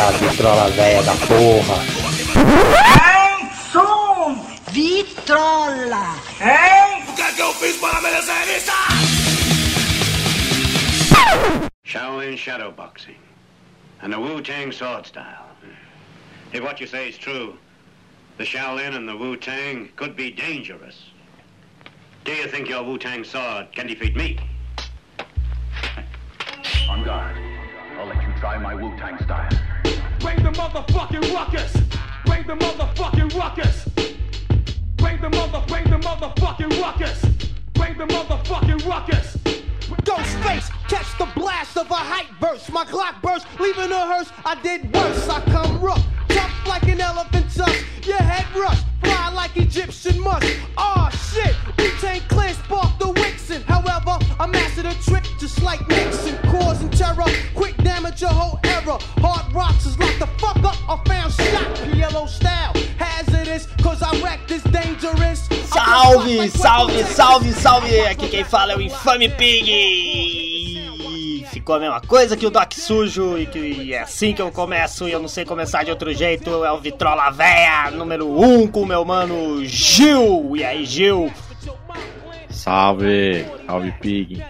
Eita, vitrola velha da porra. Hein, som! Vitrola! Hein? O que é que eu fiz para merecer isso? Shaolin Shadowboxing and the Wu-Tang Sword Style. If what you say is true, the Shaolin and the Wu-Tang could be dangerous. Do you think your Wu-Tang sword can defeat me? On guard. I'll let you try my Wu-Tang style. Bring the motherfucking ruckus. Bring the motherfucking ruckus. Bring the mother, bring the motherfucking ruckus. Bring the motherfucking ruckus. Ghost face, catch the blast of a hype burst. My Glock burst, leaving a hearse. I did worse. I come rough, tough like an elephant tusk. Your head rush, fly like Egyptian musk. Oh shit, we tank clear, spark the Wixen. However, I mastered a trick just like Nixon, causing terror. Quick damage your whole era. Hard rocks is like the fuck up. I found shot, yellow style. Hazardous, cause I wreck this dangerous. Salve, salve, salve, salve! Aqui quem fala é o Infame Pig! Ficou a mesma coisa que o Doc Sujo e que é assim que eu começo e eu não sei começar de outro jeito. É o Vitrola Véia número 1 um, com meu mano Gil! E aí, Gil? Salve, salve Pig.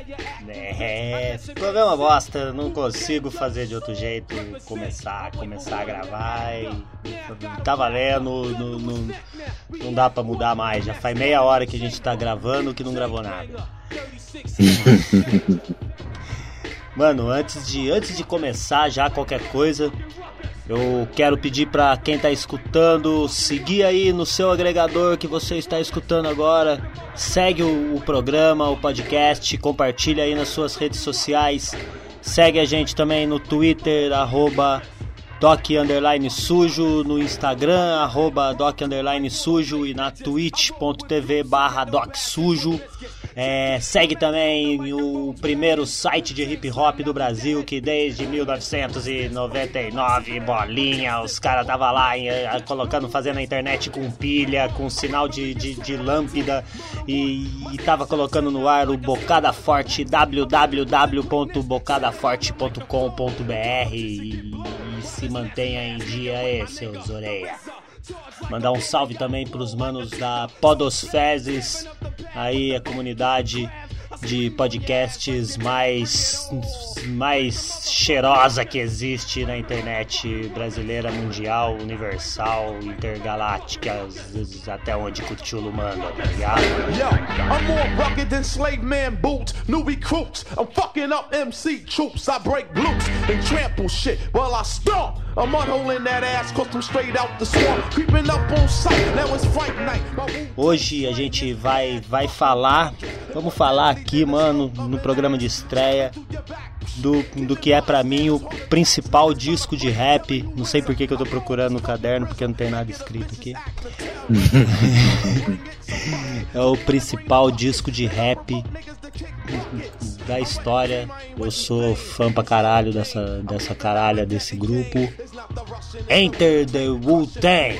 É, ficou a mesma bosta, não consigo fazer de outro jeito, começar, começar a gravar e tá valendo, não, não, não dá pra mudar mais, já faz meia hora que a gente tá gravando que não gravou nada. Mano, antes de, antes de começar já qualquer coisa, eu quero pedir para quem tá escutando seguir aí no seu agregador que você está escutando agora. Segue o, o, programa, o podcast, compartilha aí nas suas redes sociais. Segue a gente também no Twitter, arroba Doc Sujo, no Instagram, arroba Doc Sujo e na twitch.tv barra Doc Sujo. É, segue também o primeiro site de hip hop do Brasil que desde 1999, bolinha, os caras tava lá eh, colocando, fazendo a internet com pilha, com sinal de, de, de lâmpada e, e tava colocando no ar o Bocada Forte, www.bocadaforte.com.br e, e se mantenha em dia aí, seus orelha. Mandar um salve também pros manos da Podosfezes, aí a comunidade de podcasts mais mais cheirosa que existe na internet brasileira, mundial, universal, intergaláctica, até onde Cthulhu manda, tá ligado? Yo, I'm more rugged than slave man boots, new recruits. I'm fucking up MC troops. I break glutes and trample shit while I stomp. I'm unholing that ass, cause I'm straight out the swamp. Creeping up on sight, now it's fight night. Hoje a gente vai, vai falar, vamos falar aqui, mano, no programa de estreia. Do, do que é pra mim o principal disco de rap. Não sei por que, que eu tô procurando no caderno, porque não tem nada escrito aqui. é o principal disco de rap da história. Eu sou fã pra caralho dessa, dessa caralha desse grupo. Enter the Wu-Tang.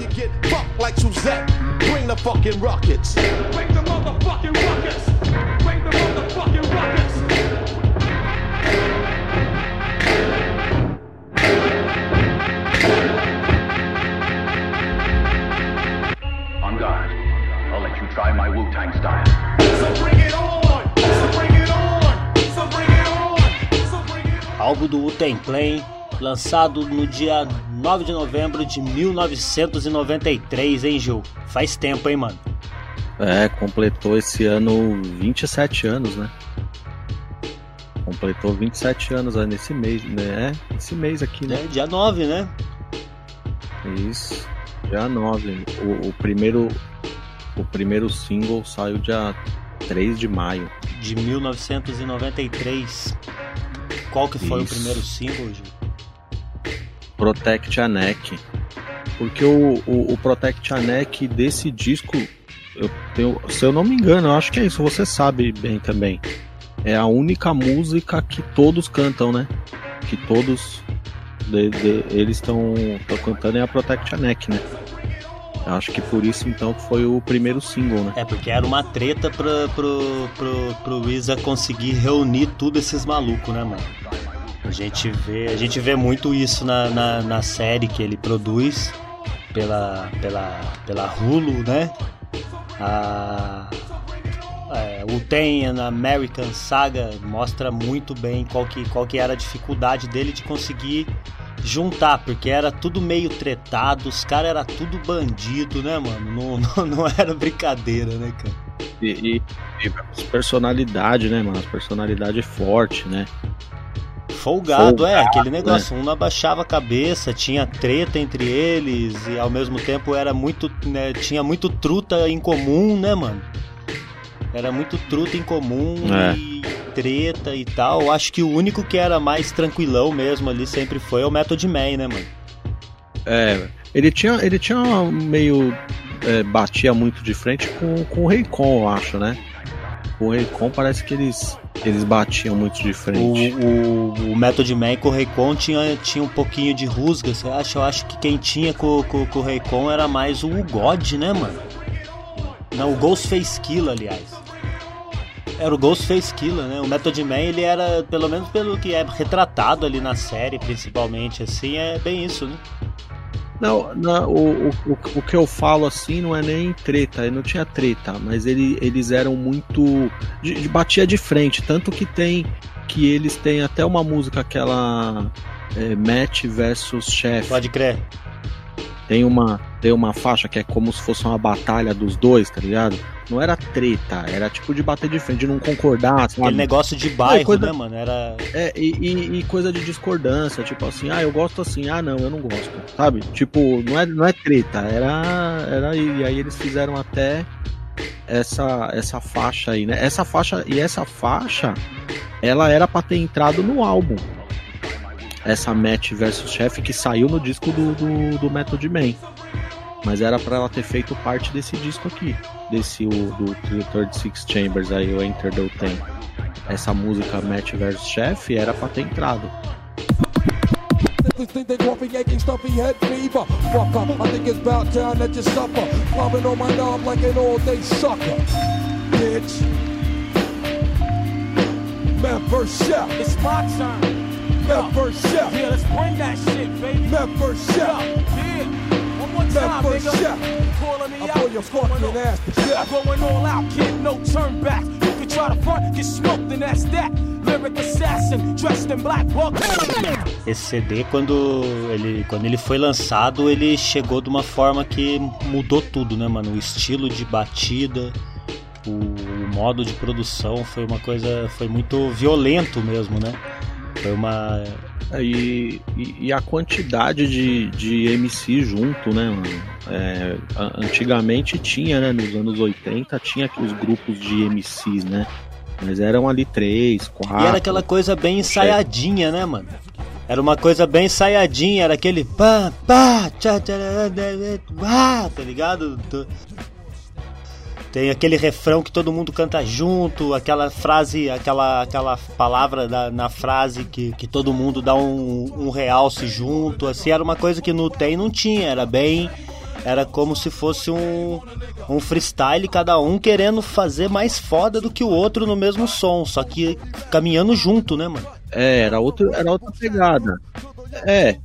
You get fucked like Suzette. Bring the fucking rockets. Bring the motherfucking ruckus. Try my Wu-Tang style. So bring it on. So bring it on. So bring it on. So bring it on. Álbum do Wu-Tang Clan, lançado no dia 9 de novembro de 1993, hein, Gil? Faz tempo, hein, mano? É, completou esse ano 27 anos, né? Completou 27 anos aí nesse mês, né? É, esse mês aqui, né? É, dia 9, né? Isso. Dia 9. O, o primeiro o primeiro single saiu dia 3 de maio. De 1993. Qual que foi Isso. o primeiro single, Gil? Protect a Neck. Porque o, o, o Protect a Neck desse disco, eu tenho, se eu não me engano, eu acho que é isso, você sabe bem também. É a única música que todos cantam, né? Que todos de- de- eles estão cantando é a Protect a Neck, né? Acho que por isso então foi o primeiro single, né? É, porque era uma treta pra, pro, pro, pro Wiza conseguir reunir tudo esses malucos, né, mano? A gente vê, a gente vê muito isso na, na, na série que ele produz pela, pela, pela Hulu, né? A, é, o Ten American Saga mostra muito bem qual que, qual que era a dificuldade dele de conseguir juntar, porque era tudo meio tretado, os caras era tudo bandido, né, mano? Não, não, não era brincadeira, né, cara? E, e, e personalidade, né, mano? Personalidade forte, né? Folgado, Folgado é, aquele negócio, né? um não abaixava a cabeça, tinha treta entre eles e ao mesmo tempo era muito, né, tinha muito truta em comum, né, mano? Era muito truta em comum é. e treta e tal. Acho que o único que era mais tranquilão mesmo ali sempre foi o Method Man, né, mano? É, ele tinha, ele tinha meio. É, batia muito de frente com, com o Raycon, eu acho, né? Com o Raycon parece que eles, eles batiam muito de frente. O, o, o Method Man com o Raycon tinha, tinha um pouquinho de rusga, você acha? Eu acho que quem tinha com, com, com o Raycon era mais o God, né, mano? Não, o Ghostface Kill, aliás. Era o Ghostface Killer, né? O Method Man, ele era, pelo menos pelo que é retratado ali na série, principalmente, assim, é bem isso, né? Não, não o, o, o que eu falo assim não é nem treta, não tinha treta, mas ele, eles eram muito. De, de, batia de frente, tanto que tem. Que eles têm até uma música, aquela. É, Match versus Chef. Pode crer. Tem uma, tem uma faixa que é como se fosse uma batalha dos dois, tá ligado? Não era treta, era tipo de bater de frente, de não concordar. Sabe? Aquele negócio de bairro, é, coisa, né, mano? Era... É, e, e, e, coisa de discordância, tipo assim, ah, eu gosto assim, ah, não, eu não gosto, sabe? Tipo, não é, não é treta, era. era e aí eles fizeram até essa, essa faixa aí, né? Essa faixa, e essa faixa, ela era pra ter entrado no álbum. Essa Match versus Chef que saiu no disco do, do, do Method Man. Mas era para ela ter feito parte desse disco aqui, desse o, do 36 Chambers aí, o Enter the Ten. Essa música Match vs Chef era pra ter entrado. Man first. It's my. Chef. Yeah, let's bring that shit, baby. Man first chef. Yeah. That first shot. I pull your fucking ass to death. Going all out, kid, no turn back. You can try to front, get smoked, and that's that. Lyric assassin, dressed in black Esse CD, quando ele, quando ele foi lançado, ele chegou de uma forma que mudou tudo, né, mano? O estilo de batida, o, o modo de produção foi uma coisa, foi muito violento mesmo, né? Foi uma é, e, e, e, a quantidade de, de MC junto, né, mano? É, antigamente tinha, né, nos anos 80, tinha os grupos de MCs, né? Mas eram ali três, quatro. E era aquela coisa bem ensaiadinha, né, mano? Era uma coisa bem ensaiadinha, era aquele pá, pá, tchá, tchá, tchá, tá ligado? Tem aquele refrão que todo mundo canta junto, aquela frase, aquela, aquela palavra da, na frase que, que todo mundo dá um, um realce junto. Assim, era uma coisa que no Tem não tinha, era bem. Era como se fosse um, um freestyle, cada um querendo fazer mais foda do que o outro no mesmo som, só que caminhando junto, né, mano? É, era, outro, era outra pegada. É.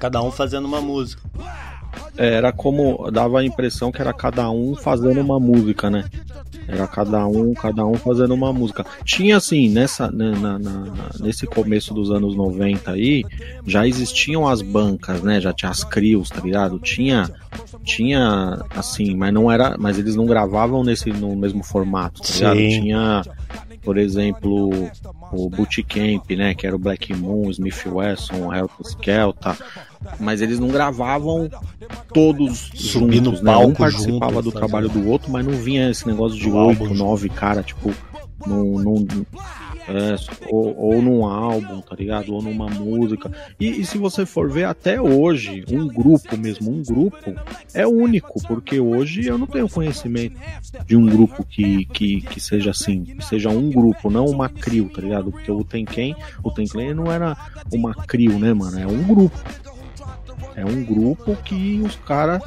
Cada um fazendo uma música era como dava a impressão que era cada um fazendo uma música, né? Era cada um, cada um fazendo uma música. Tinha assim, nessa, né, na, na, nesse começo dos anos 90 aí, já existiam as bancas, né? Já tinha as crios, tá ligado? Tinha, tinha assim, mas não era, mas eles não gravavam nesse no mesmo formato, tá ligado? Sim. Tinha por exemplo, o Bootcamp, né, que era o Black Moon, Smith Wesson, Helter Skelta, mas eles não gravavam todos Subir juntos, no palco né? Um participava junto, do trabalho do outro, mas não vinha esse negócio de oito, nove cara, tipo, é, ou, ou num álbum, tá ligado? Ou numa música. E, e, se você for ver até hoje, um grupo mesmo, um grupo, é único, porque hoje eu não tenho conhecimento de um grupo que, que, que seja assim, que seja um grupo, não uma crio, tá ligado? Porque o Tenken, o Tenken não era uma crio, né, mano? É um grupo. É um grupo que os caras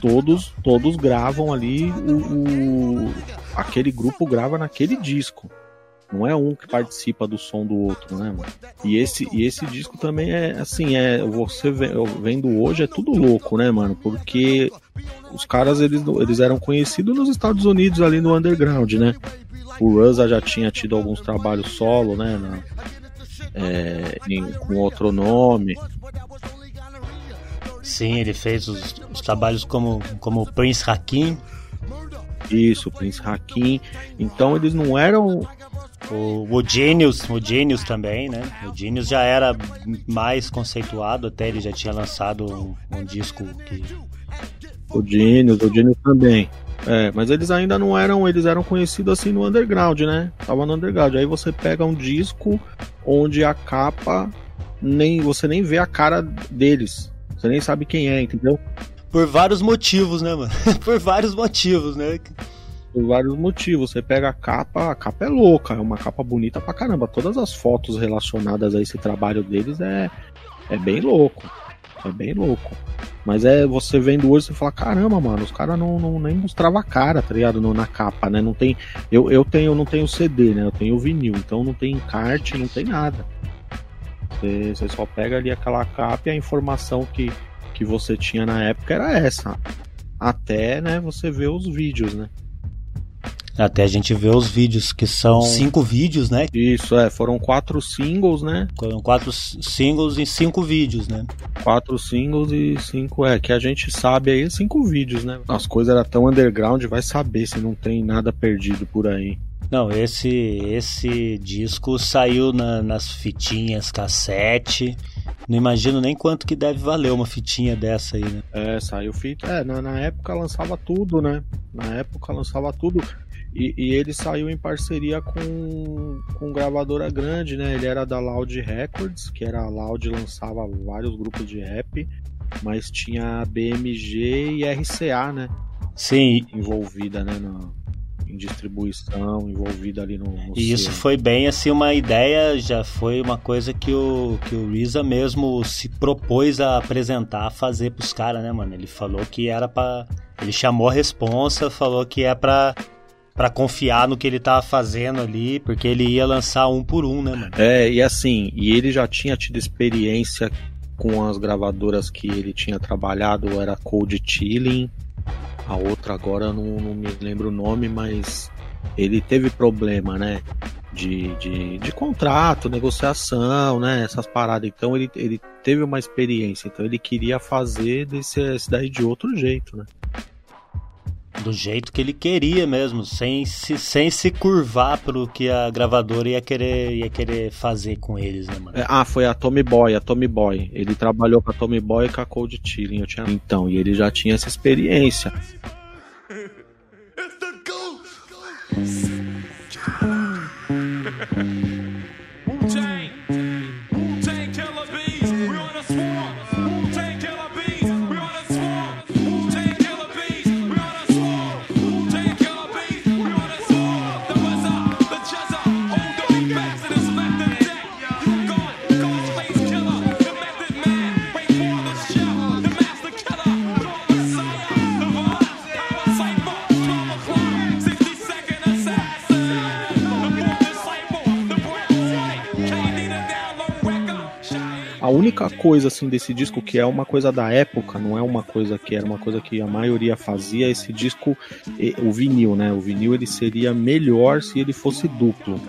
todos todos gravam ali o, o, aquele grupo grava naquele disco Não é um que participa do som do outro, né, mano? E esse, e esse disco também é assim, é você vendo hoje é tudo louco, né, mano? Porque os caras eles, eles eram conhecidos nos Estados Unidos ali no underground, né? O Ruza já tinha tido alguns trabalhos solo, né? Na, é, em, com outro nome. Sim, ele fez os, os trabalhos como, como Prince Hakim. Isso, Prince Hakim. Então eles não eram o, o Genius, o Genius também, né? O Genius já era mais conceituado, até ele já tinha lançado um, um disco que. O Genius, o Genius também. É, mas eles ainda não eram, eles eram conhecidos assim no underground, né? Tava no underground. Aí você pega um disco onde a capa nem você nem vê a cara deles. Você nem sabe quem é, entendeu? Por vários motivos, né, mano? Por vários motivos, né? Por vários motivos. Você pega a capa, a capa é louca, é uma capa bonita pra caramba. Todas as fotos relacionadas a esse trabalho deles é, é bem louco. É bem louco. Mas é você vendo hoje, você fala, caramba, mano, os caras não, não nem mostrava a cara, tá ligado? Na capa, né? Não tem. Eu, eu tenho, não tenho CD, né? Eu tenho vinil, então não tem encarte, não tem nada. Você, você só pega ali aquela capa e a informação que, que você tinha na época era essa. Até, né, você ver os vídeos, né? Até a gente vê os vídeos, que são cinco vídeos, né? Isso, é. Foram quatro singles, né? Foram quatro singles e cinco vídeos, né? Quatro singles e cinco, é. Que a gente sabe aí, cinco vídeos, né? As coisas eram tão underground, vai saber se não tem nada perdido por aí. Não, esse esse disco saiu na, nas fitinhas cassete. Não imagino nem quanto que deve valer uma fitinha dessa aí, né? É, saiu fita. É, na, na época lançava tudo, né? Na época lançava tudo. E, e, ele saiu em parceria com, com gravadora grande, né? Ele era da Loud Records, que era a Loud lançava vários grupos de rap, mas tinha BMG e RCA, né? Sim. Envolvida, né? No, em distribuição, envolvida ali no. no e isso foi bem assim uma ideia, já foi uma coisa que o, que o Risa mesmo se propôs a apresentar, a fazer pros caras, né, mano? Ele falou que era para Ele chamou a responsa, falou que é pra para confiar no que ele tava fazendo ali, porque ele ia lançar um por um, né, mano? É, e assim, e ele já tinha tido experiência com as gravadoras que ele tinha trabalhado, era Cold Chilling, a outra agora não, não me lembro o nome, mas ele teve problema, né? De, de, de contrato, negociação, né? Essas paradas. Então ele, ele teve uma experiência. Então ele queria fazer desse, esse daí de outro jeito, né? Do jeito que ele queria mesmo, sem se, sem se curvar pro que a gravadora ia querer, ia querer fazer com eles, né, mano? É, ah, foi a Tommy Boy, a Tommy Boy. Ele trabalhou com a Tommy Boy e com a Cold Chilling. Eu tinha... Então, e ele já tinha essa experiência. It's the única coisa assim desse disco que é uma coisa da época, não é uma coisa que era uma coisa que a maioria fazia, esse disco, o vinil, né? O vinil ele seria melhor se ele fosse duplo.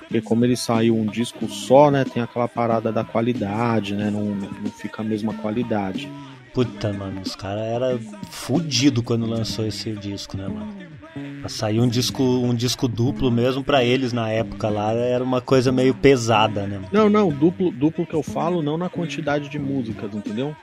Porque como ele saiu um disco só, né, tem aquela parada da qualidade, né? Não, não fica a mesma qualidade. Puta, mano, os caras eram fudido quando lançou esse disco, né, mano? Sair um disco, um disco duplo mesmo para eles na época lá era uma coisa meio pesada, né? Não, não, duplo, duplo que eu falo não na quantidade de músicas, entendeu?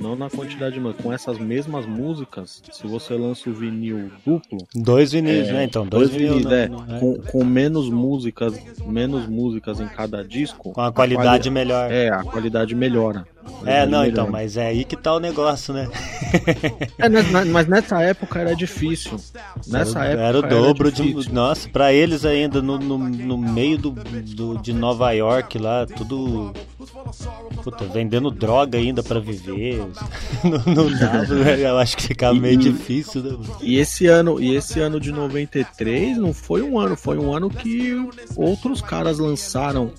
Não na quantidade, mas com essas mesmas músicas, se você lança o vinil duplo. Dois vinis, é, né? Então, dois, dois vinis, é. é. Com, com, menos músicas, menos músicas em cada disco. Com a qualidade a quali melhor. É, a qualidade melhora. É, não, então, mas é aí que tá o negócio, né? é, mas nessa época era difícil. Nessa era, época era o dobro era de. Nossa, pra eles ainda, no, no, no meio do, do, de Nova York lá, tudo Puta, vendendo droga ainda pra viver. não, dava, né? Eu acho que ficava meio E- difícil, né? E esse ano, e esse ano de 93 não foi um ano, foi um ano que outros caras lançaram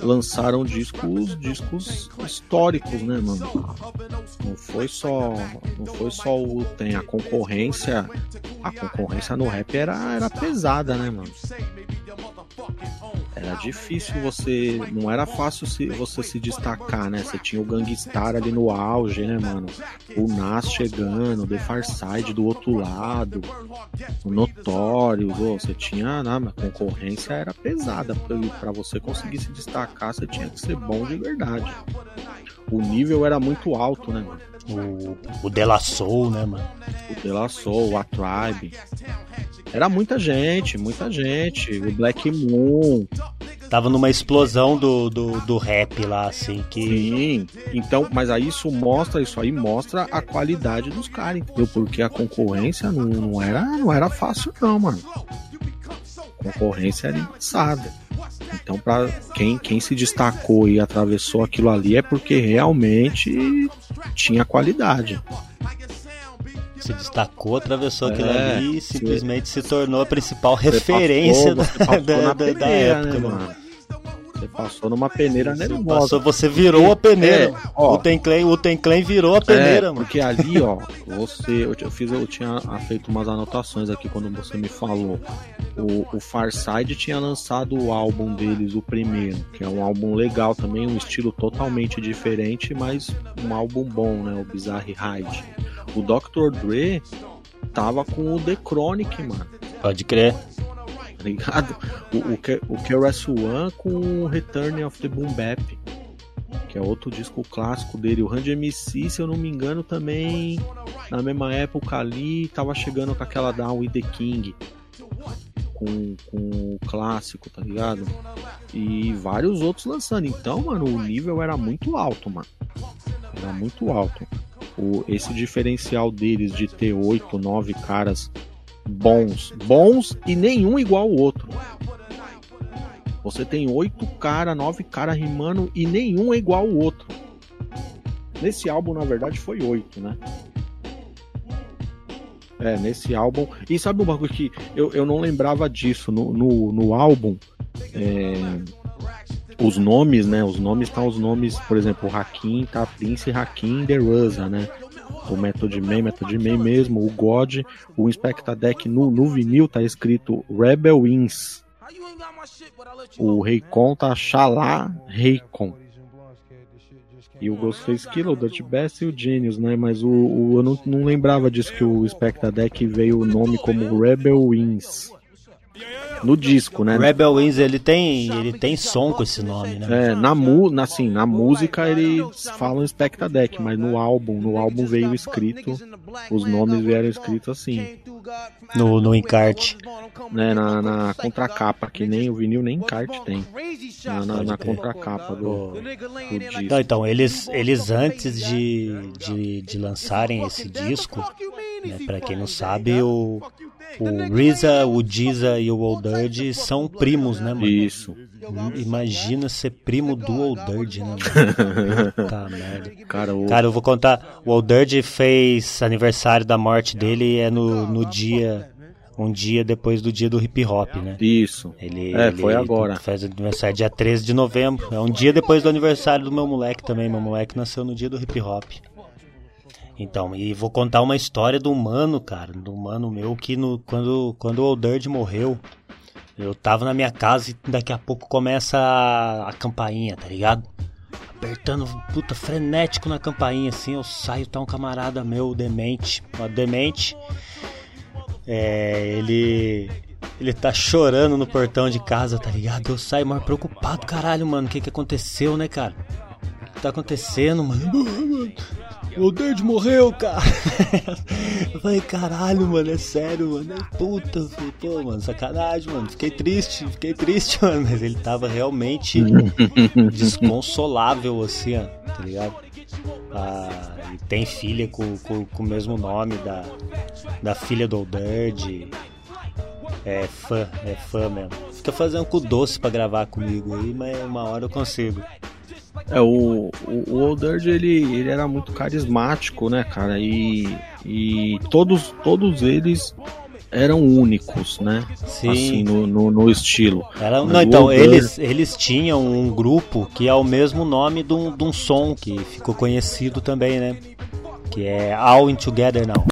lançaram discos, discos históricos, né, mano? Não foi só, não foi só o tem a concorrência, a concorrência no rap era era pesada, né, mano? Era difícil você, não era fácil se, você se destacar, né? Você tinha o Gangstar ali no auge, né, mano? O Nas chegando, o The Far Side do outro lado, o Notório, você tinha, né, a concorrência era pesada. Pra você conseguir se destacar, você tinha que ser bom de verdade. O nível era muito alto, né, mano? O, o De La Soul, né, mano? O De La Soul, a Tribe. Era muita gente, muita gente. O Black Moon. Tava numa explosão do, do, do rap lá, assim, que. Sim, então, mas aí isso mostra, isso aí mostra a qualidade dos caras, entendeu? Porque a concorrência não, não era, não era fácil não, mano. A concorrência era embaçada. Então, para quem, quem se destacou e atravessou aquilo ali é porque realmente tinha qualidade. se destacou, atravessou aquilo É, ali e simplesmente se tornou a principal referência da, da, da- da época, né, mano. Passou numa peneira nervosa. passou, você virou a peneira. É, ó. o Ten Clan, o Ten Clan virou a peneira, é, mano. Porque ali, ó, você. Eu, eu fiz, eu tinha feito umas anotações aqui quando você me falou. O, o Farside tinha lançado o álbum deles, o primeiro, que é um álbum legal também, um estilo totalmente diferente, mas um álbum bom, né? O Bizarre Ride. O Dr. Dre tava com o The Chronic, mano Pode crer. Tá ligado? O, o, o KRS-One com o Return of the Boom Bap, que é outro disco clássico dele. O Randy MC, se eu não me engano, também na mesma época ali, tava chegando com aquela Down with the King. Com, com o clássico, tá ligado? E vários outros lançando. Então, mano, o nível era muito alto, mano. Era muito alto. O, esse diferencial deles de ter oito, nove caras bons, bons e nenhum igual ao outro. Você tem oito cara, nove cara rimando e nenhum é igual ao outro. Nesse álbum, na verdade, foi oito, né? É, nesse álbum. E sabe um bagulho que eu, eu não lembrava disso no, no, no álbum? É, os nomes, né? Os nomes estão os nomes, por exemplo, o Hakim tá Prince Hakim The Rusa, né? O Method Man, Method Man mesmo, o God, o Inspector Deck no, no vinil tá escrito Rebel Wins. O Raycon tá Xalá Raycon. E o Ghostface Killer, o Dirty Best e o Genius, né? Mas o, o- eu não, não lembrava disso que o Spectre Deck veio o nome como Rebel Wins. No disco, né? Rebel Wings, ele tem, ele tem som com esse nome, né? É, na, mu, na, assim, na música eles falam Spectre Deck, mas no álbum, no álbum veio escrito, os nomes vieram escritos assim, No, no encarte. né? Na, na contracapa, que nem o vinil nem encarte tem. Na, na, na contracapa do, do disco. Não, então, eles, eles antes de, de, de lançarem esse disco, né, pra quem não sabe, o, o RZA, o Giza e o Old Dirty são primos, né, mano? Isso. Imagina ser primo do Old Dirty, né, mano? Puta merda. Cara, o, Cara, eu vou contar. O Old Dirty fez aniversário da morte dele é no, no dia. Um dia depois do dia do hip hop, né? isso. Ele, É, ele foi agora. Faz aniversário dia 13 de novembro. É um dia depois do aniversário do meu moleque também. Meu moleque nasceu no dia do hip hop. Então, e vou contar uma história do mano, cara. Do mano meu que no, quando, quando o Old Dirty morreu, eu tava na minha casa e daqui a pouco começa a, a campainha, tá ligado? Apertando, puta, frenético na campainha, assim, eu saio, tá um camarada meu, demente, ó, demente. É, ele. Ele tá chorando no portão de casa, tá ligado? Eu saio mais preocupado, caralho, mano. O que que aconteceu, né, cara? O que tá acontecendo, mano? O Dade morreu, cara. Eu falei, caralho, mano, é sério, mano. É puta. Falei, pô, mano, sacanagem, mano. Fiquei triste, fiquei triste, mano. Mas ele tava realmente desconsolável, assim, ó, tá ligado? Ah, e tem filha com, com, com o mesmo nome da, da filha do Dirty. É fã, é fã mesmo. Fica fazendo com doce pra gravar comigo aí, mas uma hora eu consigo. É, o, o, o ele, ele era muito carismático, né, cara? E, e todos, todos eles eram únicos, né? Sim. Assim, no, no, no estilo. Era, não, então, eles, eles tinham um grupo que é o mesmo nome de um, de um som que ficou conhecido também, né? Que é All In Together Now.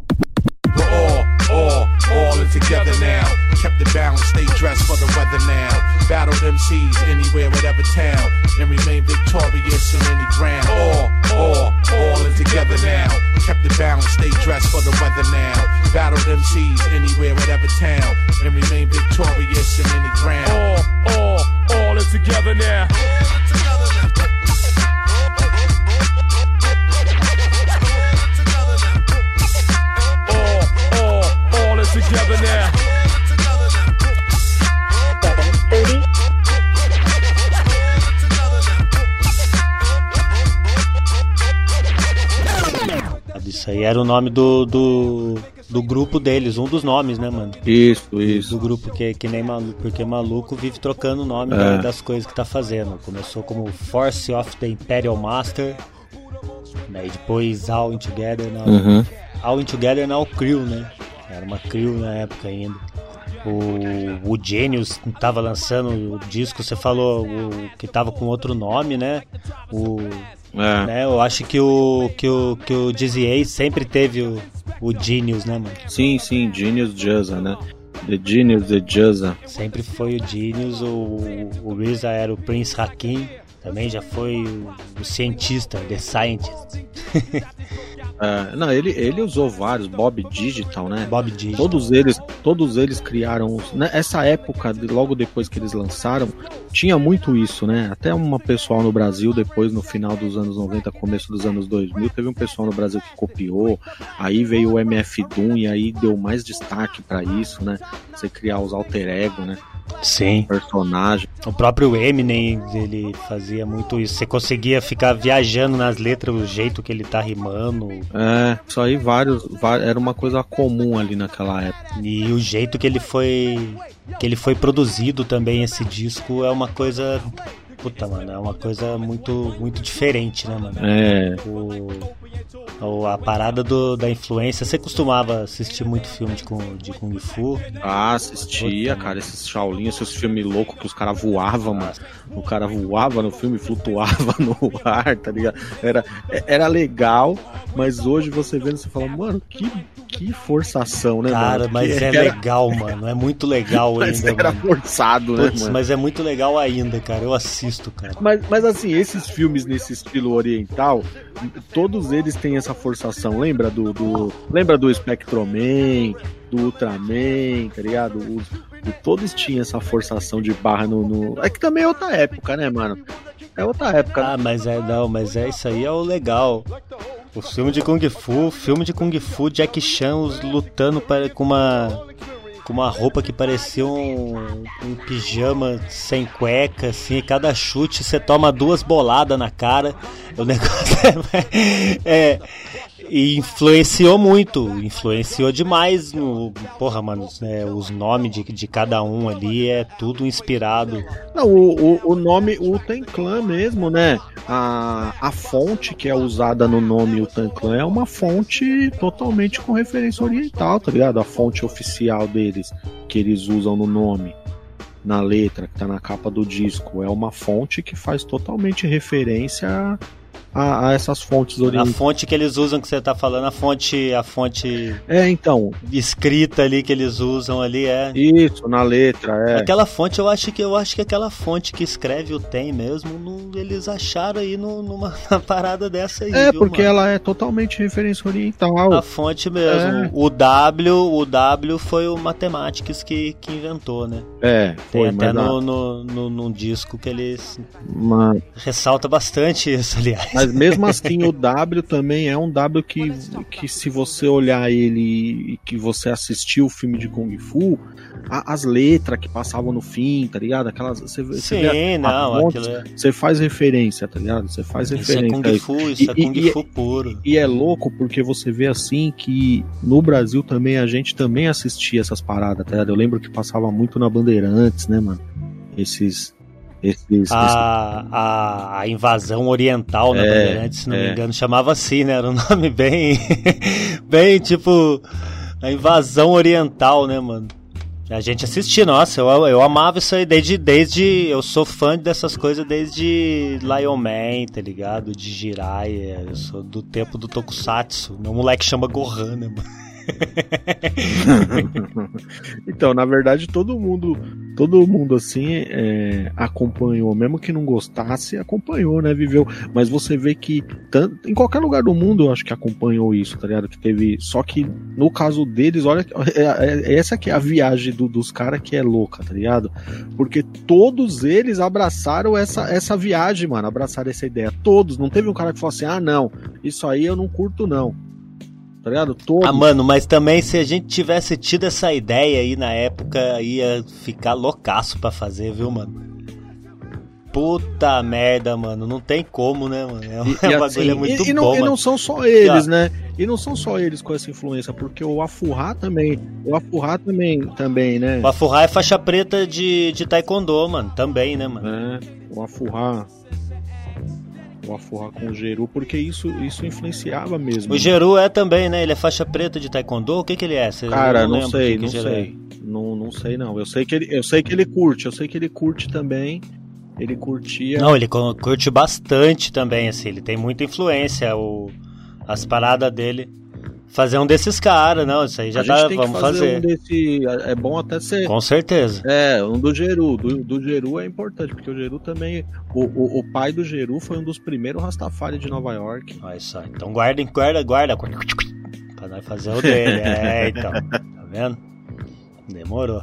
All, all, all in together now. Kept the balance, stay dressed for the weather now. Battled MCs anywhere, whatever town, and remain victorious in any ground. All, all, all in together now. Kept it balanced, stay dressed for the weather now. Battled MCs anywhere, whatever town, and remain victorious in any ground. All, all, all is together now. All, era o nome do, do, do grupo deles, um dos nomes, né, mano? Isso, Do isso. grupo que, que nem maluco, porque maluco vive trocando o nome É. da- das coisas que tá fazendo. Começou como Force of the Imperial Master, daí depois All In Together Now. Uhum. All In Together Now Crew, né? Era uma crew na época ainda. O, o Genius tava lançando o disco, você falou o, que tava com outro nome, né? O, É. né? Eu acho que o que o, que o Dizzy sempre teve o, o Genius, né, mano? Sim, sim, Genius Jazza, né? The Genius, The Jazza. Sempre foi o Genius, o, o RZA era o Prince Hakim, também já foi o, o cientista, The Scientist, É, não, ele, ele usou vários, Bob Digital, né? Bob Digital. Todos eles, todos eles criaram. Né, essa época, logo depois que eles lançaram, tinha muito isso, né? Até uma pessoal no Brasil, depois no final dos anos 90, começo dos anos 2000, teve um pessoal no Brasil que copiou. Aí veio o MF Doom e aí deu mais destaque pra isso, né? Você criar os alter ego, né? Sim. Personagem. O próprio Eminem, ele fazia muito isso. Você conseguia ficar viajando nas letras, o jeito que ele tá rimando. É, isso aí vários, va- era uma coisa comum ali naquela época. E o jeito que ele foi. que ele foi produzido também, esse disco, é uma coisa. Puta, mano, é uma coisa muito, muito diferente, né, mano? É, o- a parada do, da influência. Você costumava assistir muito filme de, Kung- de Kung Fu? Ah, assistia, cara, esses Shaolin, esses filmes loucos que os caras voavam, mano. O cara voava no filme, flutuava no ar, tá ligado? Era, era legal, mas hoje você vendo, você fala, mano, que, que forçação, né, Cara, mano? mas Que é era- legal, mano. É muito legal Mas ainda, era mano. forçado, né, Putz, mano? mas é muito legal ainda, cara. Eu assisto, cara. Mas, mas assim, esses filmes nesse estilo oriental, todos eles têm essa forçação. Lembra do, do lembra do Spectroman, do Ultraman, tá ligado? Os- todos tinham essa forçação de barra no, no- É que também é outra época, né, mano? É outra época. Ah, mas é não, mas é isso aí é o legal. O filme de Kung Fu, filme de Kung Fu, Jack Chan os lutando para, com uma com uma roupa que parecia um, um pijama sem cueca, assim, cada chute você toma duas boladas na cara. O negócio é, é e influenciou muito, influenciou demais no, porra, mano, né, os nomes de, de cada um ali é tudo inspirado. Não, o, o, o nome Uten Clan mesmo, né? A, a fonte que é usada no nome Uten Clan é uma fonte totalmente com referência oriental, tá ligado? A fonte oficial deles, que eles usam no nome, na letra, que tá na capa do disco. É uma fonte que faz totalmente referência a, a essas fontes A orientais. fonte que eles usam que você tá falando, a fonte, a fonte É, então, escrita ali que eles usam ali é. isso, na letra, é. Aquela fonte, eu acho que eu acho que aquela fonte que escreve o tem mesmo, não- eles acharam aí no- numa, parada dessa aí. É, viu, porque mano? ela é totalmente referência oriental. A fonte mesmo. É. O W, o W foi o Mathematics que, que inventou, né? É, Tem foi, até mas, a- no, no, no, num disco que eles mas- ressalta bastante isso, aliás. Mas mesmo assim, o W também é um W que, que se você olhar ele e que você assistiu o filme de Kung Fu, a- as letras que passavam no fim, tá ligado? Aquelas. Você, você Sim, vê a- não, aquilo é- Você faz referência, tá ligado? Você faz Isso é referência. Kung. Fu, isso é E- Kung e- Fu puro. E é louco porque você vê assim que no Brasil também a gente também assistia essas paradas, tá ligado? Eu lembro que passava muito na Bandeirantes, né, mano? Esses, Esses, a, a, a invasão oriental na É, Bandeirantes, se não me é. engano, chamava assim, né? Era um nome bem. bem tipo. A invasão oriental, né, mano? A gente assistia, nossa, eu, eu amava isso aí desde, desde. Eu sou fã dessas coisas desde Lion Man, tá ligado? De Jiraiya. Eu sou do tempo do Tokusatsu. Meu moleque chama Gohan, né, mano? então, na verdade, todo mundo, todo mundo assim é, acompanhou, mesmo que não gostasse, acompanhou, né? Viveu. Mas você vê que tanto, em qualquer lugar do mundo, eu acho que acompanhou isso, tá ligado? Que teve. Só que no caso deles, olha, é, é- essa que é a viagem do- dos caras que é louca, tá ligado? Porque todos eles abraçaram essa, essa viagem, mano, abraçaram essa ideia. Todos, não teve um cara que falou assim: ah, não, isso aí eu não curto, não. Tá ligado? Todos. Ah, mano, mas também se a gente tivesse tido essa ideia aí na época, ia ficar loucaço pra fazer, viu, mano? Puta merda, mano. Não tem como, né, mano? É um E- bagulho assim, é muito e, e não, bom, e não são só eles, né? E não são só eles com essa influência, porque o Afurrá também. O Afurrá também, também, né? O Afurra é faixa preta de, de taekwondo, mano. Também, né, mano? É, o Afurrá. O Afurrá com o Geru, porque isso, isso influenciava mesmo. O Geru é também, né? Ele é faixa preta de taekwondo? O que que ele é? Cê- Cara, não, lembro o sei, que que não é. sei. Não, não sei, não. Eu sei, que ele, eu sei que ele curte, eu sei que ele curte também. Ele curtia. Não, ele cu- curte bastante também, assim. Ele tem muita influência. O, as paradas dele. Fazer um desses caras, não. Isso aí já tá. tem Vamos fazer, fazer. um desse. É bom até ser. Com certeza. É, um do Geru. Do, do Geru é importante, porque o Geru também. O, o, o pai do Geru foi um dos primeiros Rastafari de Nova York. Olha só. Então guarda, guarda, guarda. Pra nós fazer o dele. É, então. Tá vendo? Demorou.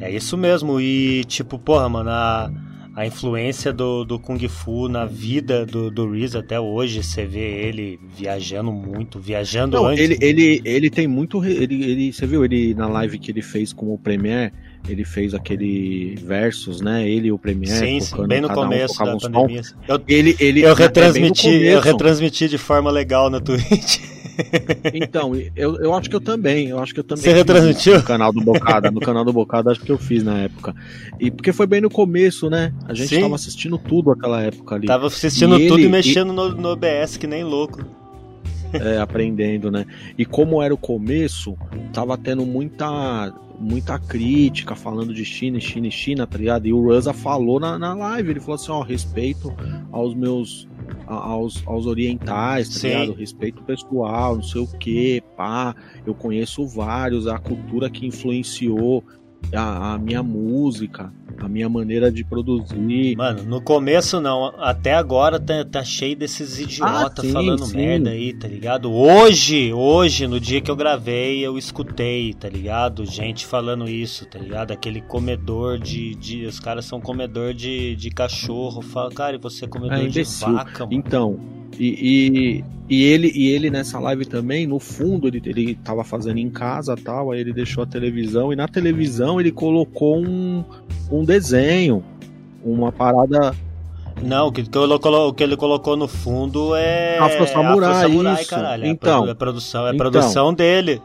É isso mesmo. E, tipo, porra, mano, a, a influência do, do Kung Fu na vida do, do Reese até hoje, você vê ele viajando muito, viajando Não, antes. ele, ele, ele tem muito. Ele, ele, você viu ele na live que ele fez com o Premier? Ele fez aquele versus, né? Ele e o Premier. Sim, sim, bem no um começo da um som. pandemia. Eu, Ele, ele, eu retransmiti, eu retransmiti de forma legal na Twitch. Então, eu, eu acho que eu também. Eu acho que eu também. Você retransmitiu? No canal do Bocada. No canal do Bocada, acho que eu fiz na época. E porque foi bem no começo, né? A gente Sim. tava assistindo tudo aquela época ali. Tava assistindo E tudo ele- e mexendo no, no OBS, que nem louco. É, aprendendo, né? E como era o começo, tava tendo muita muita crítica falando de China, China, China, tá ligado? E o Ruza falou na, na live, ele falou assim, ó, respeito aos meus aos, aos orientais, tá Sim. ligado? Respeito pessoal, não sei o que, pá. Eu conheço vários, a cultura que influenciou a, a minha música, a minha maneira de produzir. Mano, no começo não, até agora tá, tá cheio desses idiotas Ah, falando sim. merda aí, tá ligado? Hoje, hoje, no dia que eu gravei, eu escutei, tá ligado? Gente falando isso, tá ligado? Aquele comedor de. de os caras são comedor de, de cachorro. Fala, cara, e você é comedor É de vaca, mano. Então, e, e, e ele, e ele nessa live também, no fundo, ele, ele tava fazendo em casa tal, aí ele deixou a televisão, e na televisão ele colocou um, um desenho, uma parada. Não, o que, colocou- o que ele colocou no fundo é. Afro Samurai, Afro Samurai, isso. caralho. É Então. é produção, é Então. produção dele.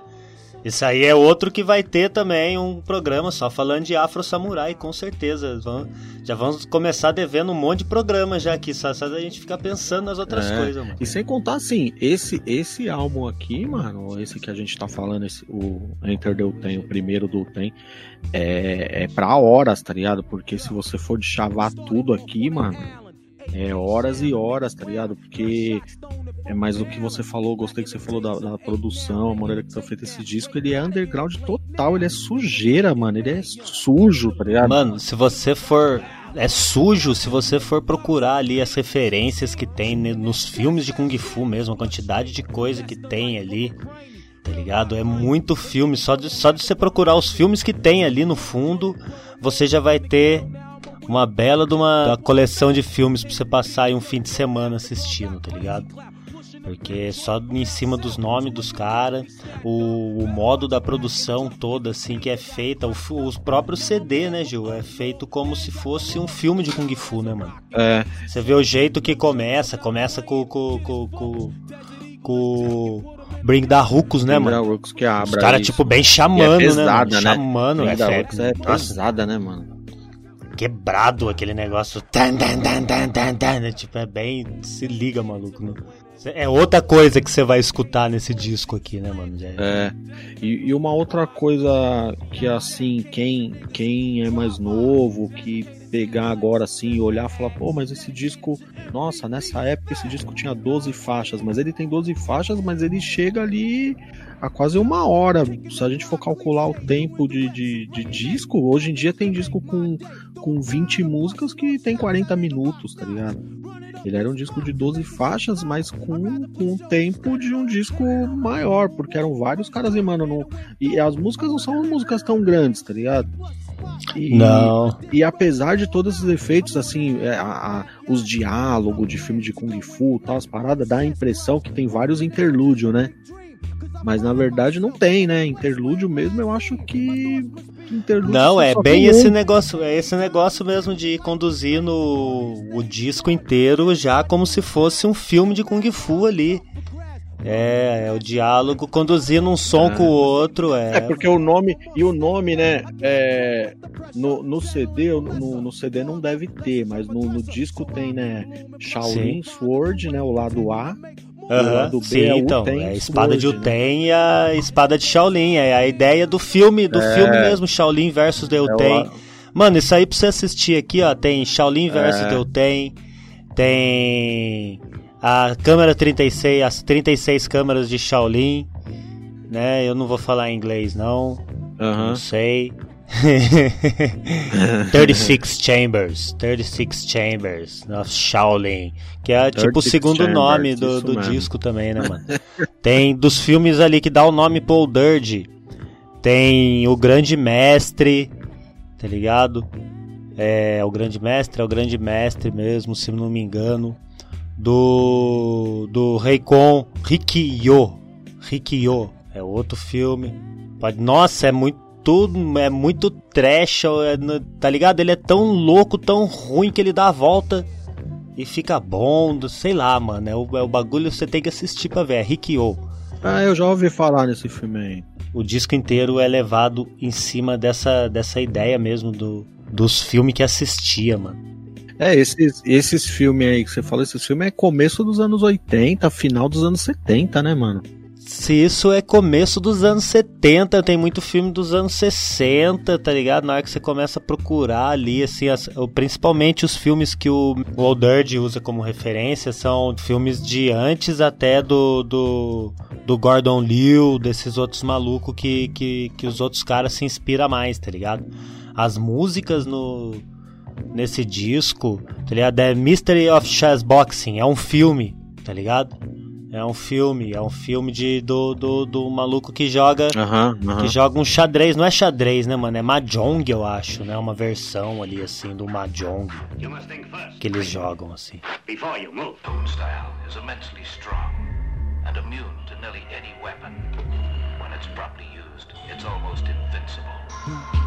Isso aí é outro que vai ter também um programa só falando de Afro Samurai, com certeza. Vamos- já vamos começar devendo um monte de programa já aqui, só, só da gente ficar pensando nas outras É. coisas, mano. E sem contar assim, esse esse álbum aqui, mano, esse que a gente tá falando, esse, o Enter the Tem, o primeiro do Tem, é, é pra horas, tá ligado? Porque se você for de chavar tudo aqui, mano, é horas e horas, tá ligado? Porque é mais o que você falou, gostei que você falou da, da produção, a maneira que foi feito esse disco, ele é underground total, ele é sujeira, mano, ele é sujo, tá ligado? Mano, se você for. É sujo se você for procurar ali as referências que tem nos filmes de Kung Fu mesmo, a quantidade de coisa que tem ali, tá ligado? É muito filme, só de, só de você procurar os filmes que tem ali no fundo, você já vai ter uma bela de uma, uma coleção de filmes pra você passar aí um fim de semana assistindo, tá ligado? Porque só em cima dos nomes dos caras, o, o modo da produção toda, assim, que é feita, o, os próprios CD, né, Gil? É feito como se fosse um filme de Kung Fu, né, mano? É, Você vê o jeito que começa, começa com. com, com, com, com Bring da Rucos, né, Lembra mano? Rooks que abra Os caras, tipo, bem E chamando, é pesada, né? né? Chamando, é, Bring da fe- Rooks é pesada, né, mano? Quebrado aquele negócio. Tan, tan, tan, tan, tan, tan, né? Tipo, é bem. Se liga, maluco. Né? É outra coisa que você vai escutar nesse disco aqui, né, mano? Já... É. E, e, uma outra coisa que, assim, quem, quem é mais novo, que pegar agora assim e olhar e falar, pô, mas esse disco, nossa, nessa época esse disco tinha 12 faixas, mas ele tem 12 faixas, mas ele chega ali a quase uma hora. Se a gente for calcular o tempo de, de, de, disco, hoje em dia tem disco com, com 20 músicas que tem 40 minutos, tá ligado? Ele era um disco de 12 faixas, mas com, com o tempo de um disco maior, porque eram vários caras e, mano, não, e as músicas não são músicas tão grandes, tá ligado? E, não. E, apesar de todos esses efeitos, assim, é, a, a, os diálogos de filme de Kung Fu tal, as paradas, dá a impressão que tem vários interlúdios, né? Mas na verdade não tem, né? Interlúdio mesmo, eu acho que. Interlúdio não, é bem esse negócio, é esse negócio mesmo de conduzir no o disco inteiro já como se fosse um filme de Kung Fu ali. É, é o diálogo conduzindo um som é. com o outro. É. é, porque o nome. E o nome, né? É, no, no CD, no, no CD não deve ter, mas no, no disco tem, né? Shaolin Sim. Sword, né? O lado A. Uhum, sim, é então, é a espada Sword, de Uten né? e a espada de Shaolin, é a ideia do filme, do é, filme mesmo, Shaolin versus The Uten. É Mano, isso aí pra você assistir aqui, ó, tem Shaolin versus é. The Uten, tem a câmera 36, as 36 câmeras de Shaolin, né? Eu não vou falar em inglês não. Uhum. Não sei. 36 Chambers, 36 Chambers of Shaolin, que é tipo o segundo chambers, nome do, do disco também, né, mano? Tem dos filmes ali que dá o nome Paul Dirge, tem o Grande Mestre, tá ligado? É, o Grande Mestre, é o Grande Mestre mesmo, se não me engano do do Reikon Rikyo. Rikyo é outro filme. Nossa, é muito é muito trash, é, tá ligado? Ele é tão louco, tão ruim que ele dá a volta e fica bom, sei lá, mano. É o, é o bagulho que você tem que assistir pra ver, é Rikyo. Ah, eu já ouvi falar nesse filme aí. O disco inteiro é levado em cima dessa, dessa ideia mesmo do, dos filmes que assistia, mano. É, esses, esses filmes aí que você falou, esses filmes é começo dos anos 80, final dos anos 70, né, mano? Se isso é começo dos anos 70, tem muito filme dos anos 60, tá ligado? Na hora que você começa a procurar ali, assim, as, principalmente os filmes que o Old Dirge usa como referência são filmes de antes até do, do, do Gordon Liu, desses outros malucos que, que, que os outros caras se inspiram mais, tá ligado? As músicas no nesse disco, tá ligado? É Mystery of Chess Boxing, é um filme, tá ligado? É um filme, é um filme de, do, do, do maluco que joga que joga um xadrez, não é xadrez, né, mano? É Mahjong, eu acho, né? Uma versão ali, assim, do Mahjong que eles jogam, assim. Before you move. style is immensely strong and immune to nearly any weapon. When it's properly used, it's almost invincible.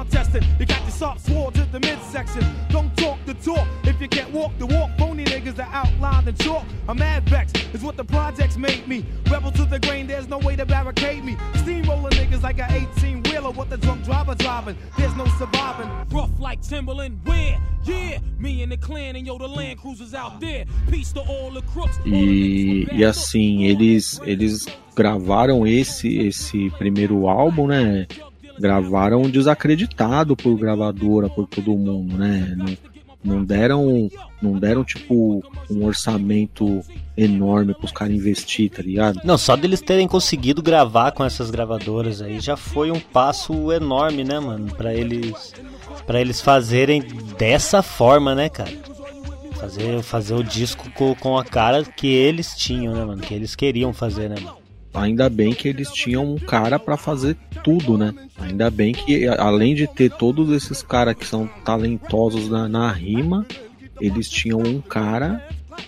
contests you got your soft sword to the midsection. Don't talk the talk if you can't walk the walk. Phony niggas are outlined in chalk. I'm mad vex is what the projects made me. Rebel to the grain, there's no way to barricade me. Steamroller niggas like a 18 wheeler. What the drunk driver driving? There's no surviving. Rough like Timberland, where? Yeah, me and the clan and yo, the land cruisers out there. Peace to all the crooks. E, e assim, eles, eles gravaram esse, esse primeiro álbum, né? Gravaram desacreditado por gravadora, por todo mundo, né? Não, não deram, não deram tipo um orçamento enorme para os caras investir, tá ligado? Não, só deles terem conseguido gravar com essas gravadoras aí já foi um passo enorme, né, mano, para eles para eles fazerem dessa forma, né, cara? Fazer, fazer o disco com, com a cara que eles tinham, né, mano? Que eles queriam fazer, né, mano? Ainda bem que eles tinham um cara para fazer tudo, né? Ainda bem que, além de ter todos esses caras que são talentosos na, na rima, eles tinham um cara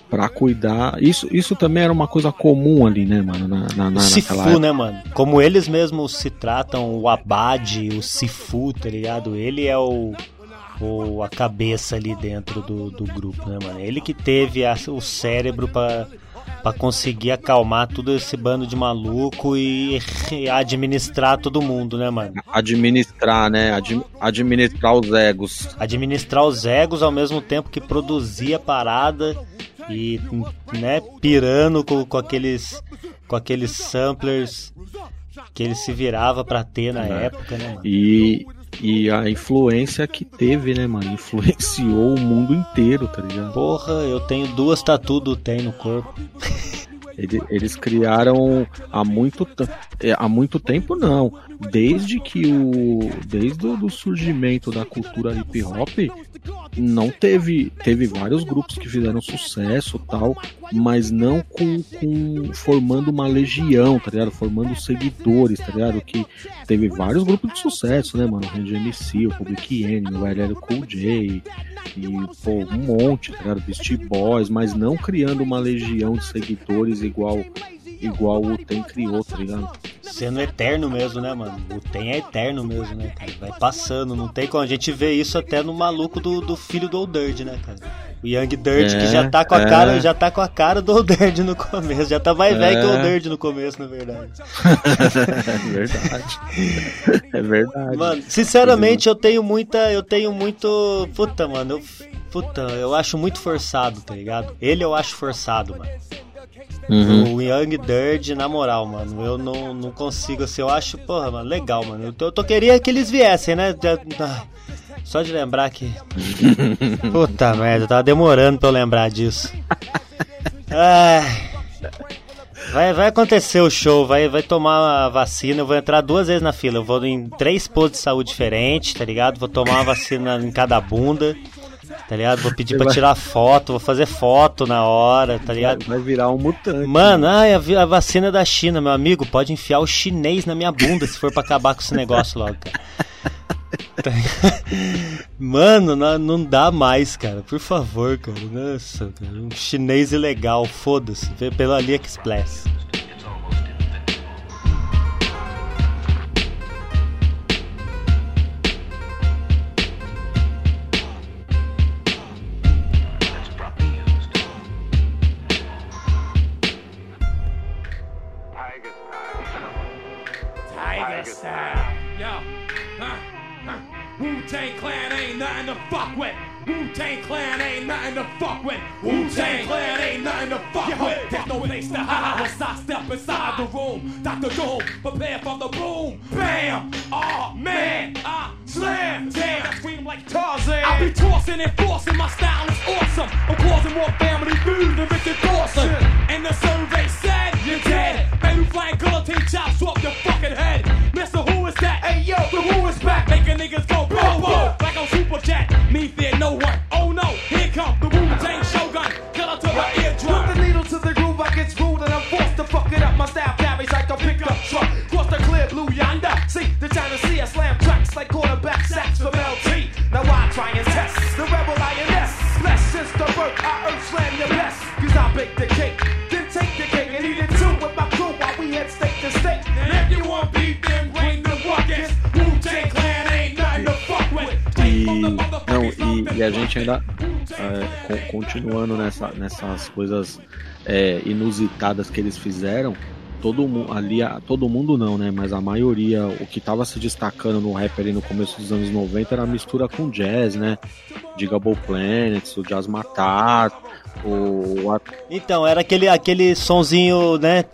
para cuidar. Isso, isso também era uma coisa comum ali, né, mano? Na, na, na, Sifu, né, mano? Como eles mesmos se tratam, o Abade, o Sifu, tá ligado? Ele é o, o a cabeça ali dentro do, do grupo, né, mano? Ele que teve a, o cérebro para para conseguir acalmar todo esse bando de maluco e administrar todo mundo, né, mano? Administrar, né? Ad, administrar os egos. Administrar os egos ao mesmo tempo que produzia parada e, né, pirando com, com aqueles com aqueles samplers que ele se virava para ter na é. época, né, mano? E e a influência que teve, né, mano? Influenciou o mundo inteiro, tá ligado? Porra, eu tenho duas tatu do Tem no corpo. Eles criaram há muito, é, há muito tempo, não. Desde que o. Desde o surgimento da cultura hip hop, não teve. Teve vários grupos que fizeram sucesso tal, mas não com, com formando uma legião, tá ligado? Formando seguidores, tá ligado? Que teve vários grupos de sucesso, né, mano? Range MC, o Public Enemy, o LL Cool J, e, pô, um monte, tá ligado? Beastie Boys, mas não criando uma legião de seguidores igual igual o Tem criou, tá ligado? Sendo eterno mesmo, né, mano? O Tem é eterno mesmo, né, cara? Vai passando, não tem como. A gente vê isso até no maluco do, do filho do Old Dirt, né, cara? O Young Dirt, é, que já tá com a é. cara, já tá com a cara do Old Dirt no começo, já tá mais é. velho que o Old Dirt no começo, na verdade. é verdade. É verdade. Mano, sinceramente, eu tenho muita, eu tenho muito, puta, mano, eu, puta, eu acho muito forçado, tá ligado? Ele eu acho forçado, mano. Uhum. O Young Dirt, na moral, mano, eu não, não consigo, assim, eu acho, porra, mano, legal, mano. Eu, tô, eu tô queria que eles viessem, né? Só de lembrar que. Puta merda, tava demorando pra eu lembrar disso. Ai. Vai, vai acontecer o show, vai, vai tomar a vacina. Eu vou entrar duas vezes na fila. Eu vou em três postos de saúde diferentes, tá ligado? Vou tomar uma vacina em cada bunda tá ligado? Vou pedir pra tirar foto, vou fazer foto na hora, tá ligado? Vai virar um mutante. Mano, ai, a, vacina da China, meu amigo, pode enfiar o chinês na minha bunda se for pra acabar com esse negócio logo, cara. Mano, não, não dá mais, cara. Por favor, cara. Nossa, cara. Um chinês ilegal, foda-se. Vê pelo AliExpress. Fuck with. Wu-Tang Clan ain't nothing to fuck Yo, with. There's no place to hide once I step inside the room. Dr. Doom, prepare for the boom. Bam! Oh man, I slam. Damn, I scream like Tarzan. I be tossing and forcing. My style is awesome. I'm causing more family food than Richard Dawson. And the survey said you're dead. Baby flying guillotine chops off your fucking head. Mister, who is that? Hey yo, the who is back? Making niggas go boom boom like on Super Chat. Me fear no one. The cake, then take the cake and eat it too with my crew while we head state to state. And if you want beef, then bring the ruckus. Wu Tang Clan ain't nothing to fuck with. E, não, e, e a gente ainda é, continuando nessa, nessas coisas é, inusitadas que eles fizeram, todo mundo ali, todo mundo não, né? Mas a maioria, o que tava se destacando no rap ali no começo dos anos 90 era a mistura com jazz, né? Digable Planets, o Jazz Matar, o. Então, era aquele, aquele sonzinho, né?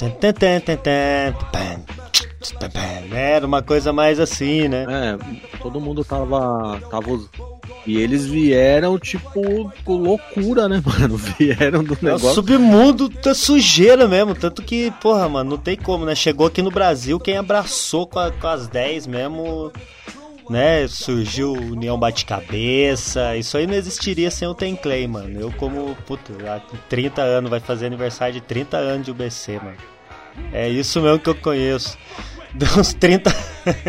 Era uma coisa mais assim, né? É, todo mundo tava. tava e eles vieram, tipo, com loucura, né, mano? Vieram do negócio. É o submundo da sujeira mesmo. Tanto que, porra, mano, não tem como, né? Chegou aqui no Brasil, quem abraçou com, a, com as 10 mesmo, né? Surgiu União Bate-Cabeça. Isso aí não existiria sem o Tem Clay, mano. Eu, como, puta, há 30 anos, vai fazer aniversário de 30 anos de UBC, mano. É isso mesmo que eu conheço. Dos 30.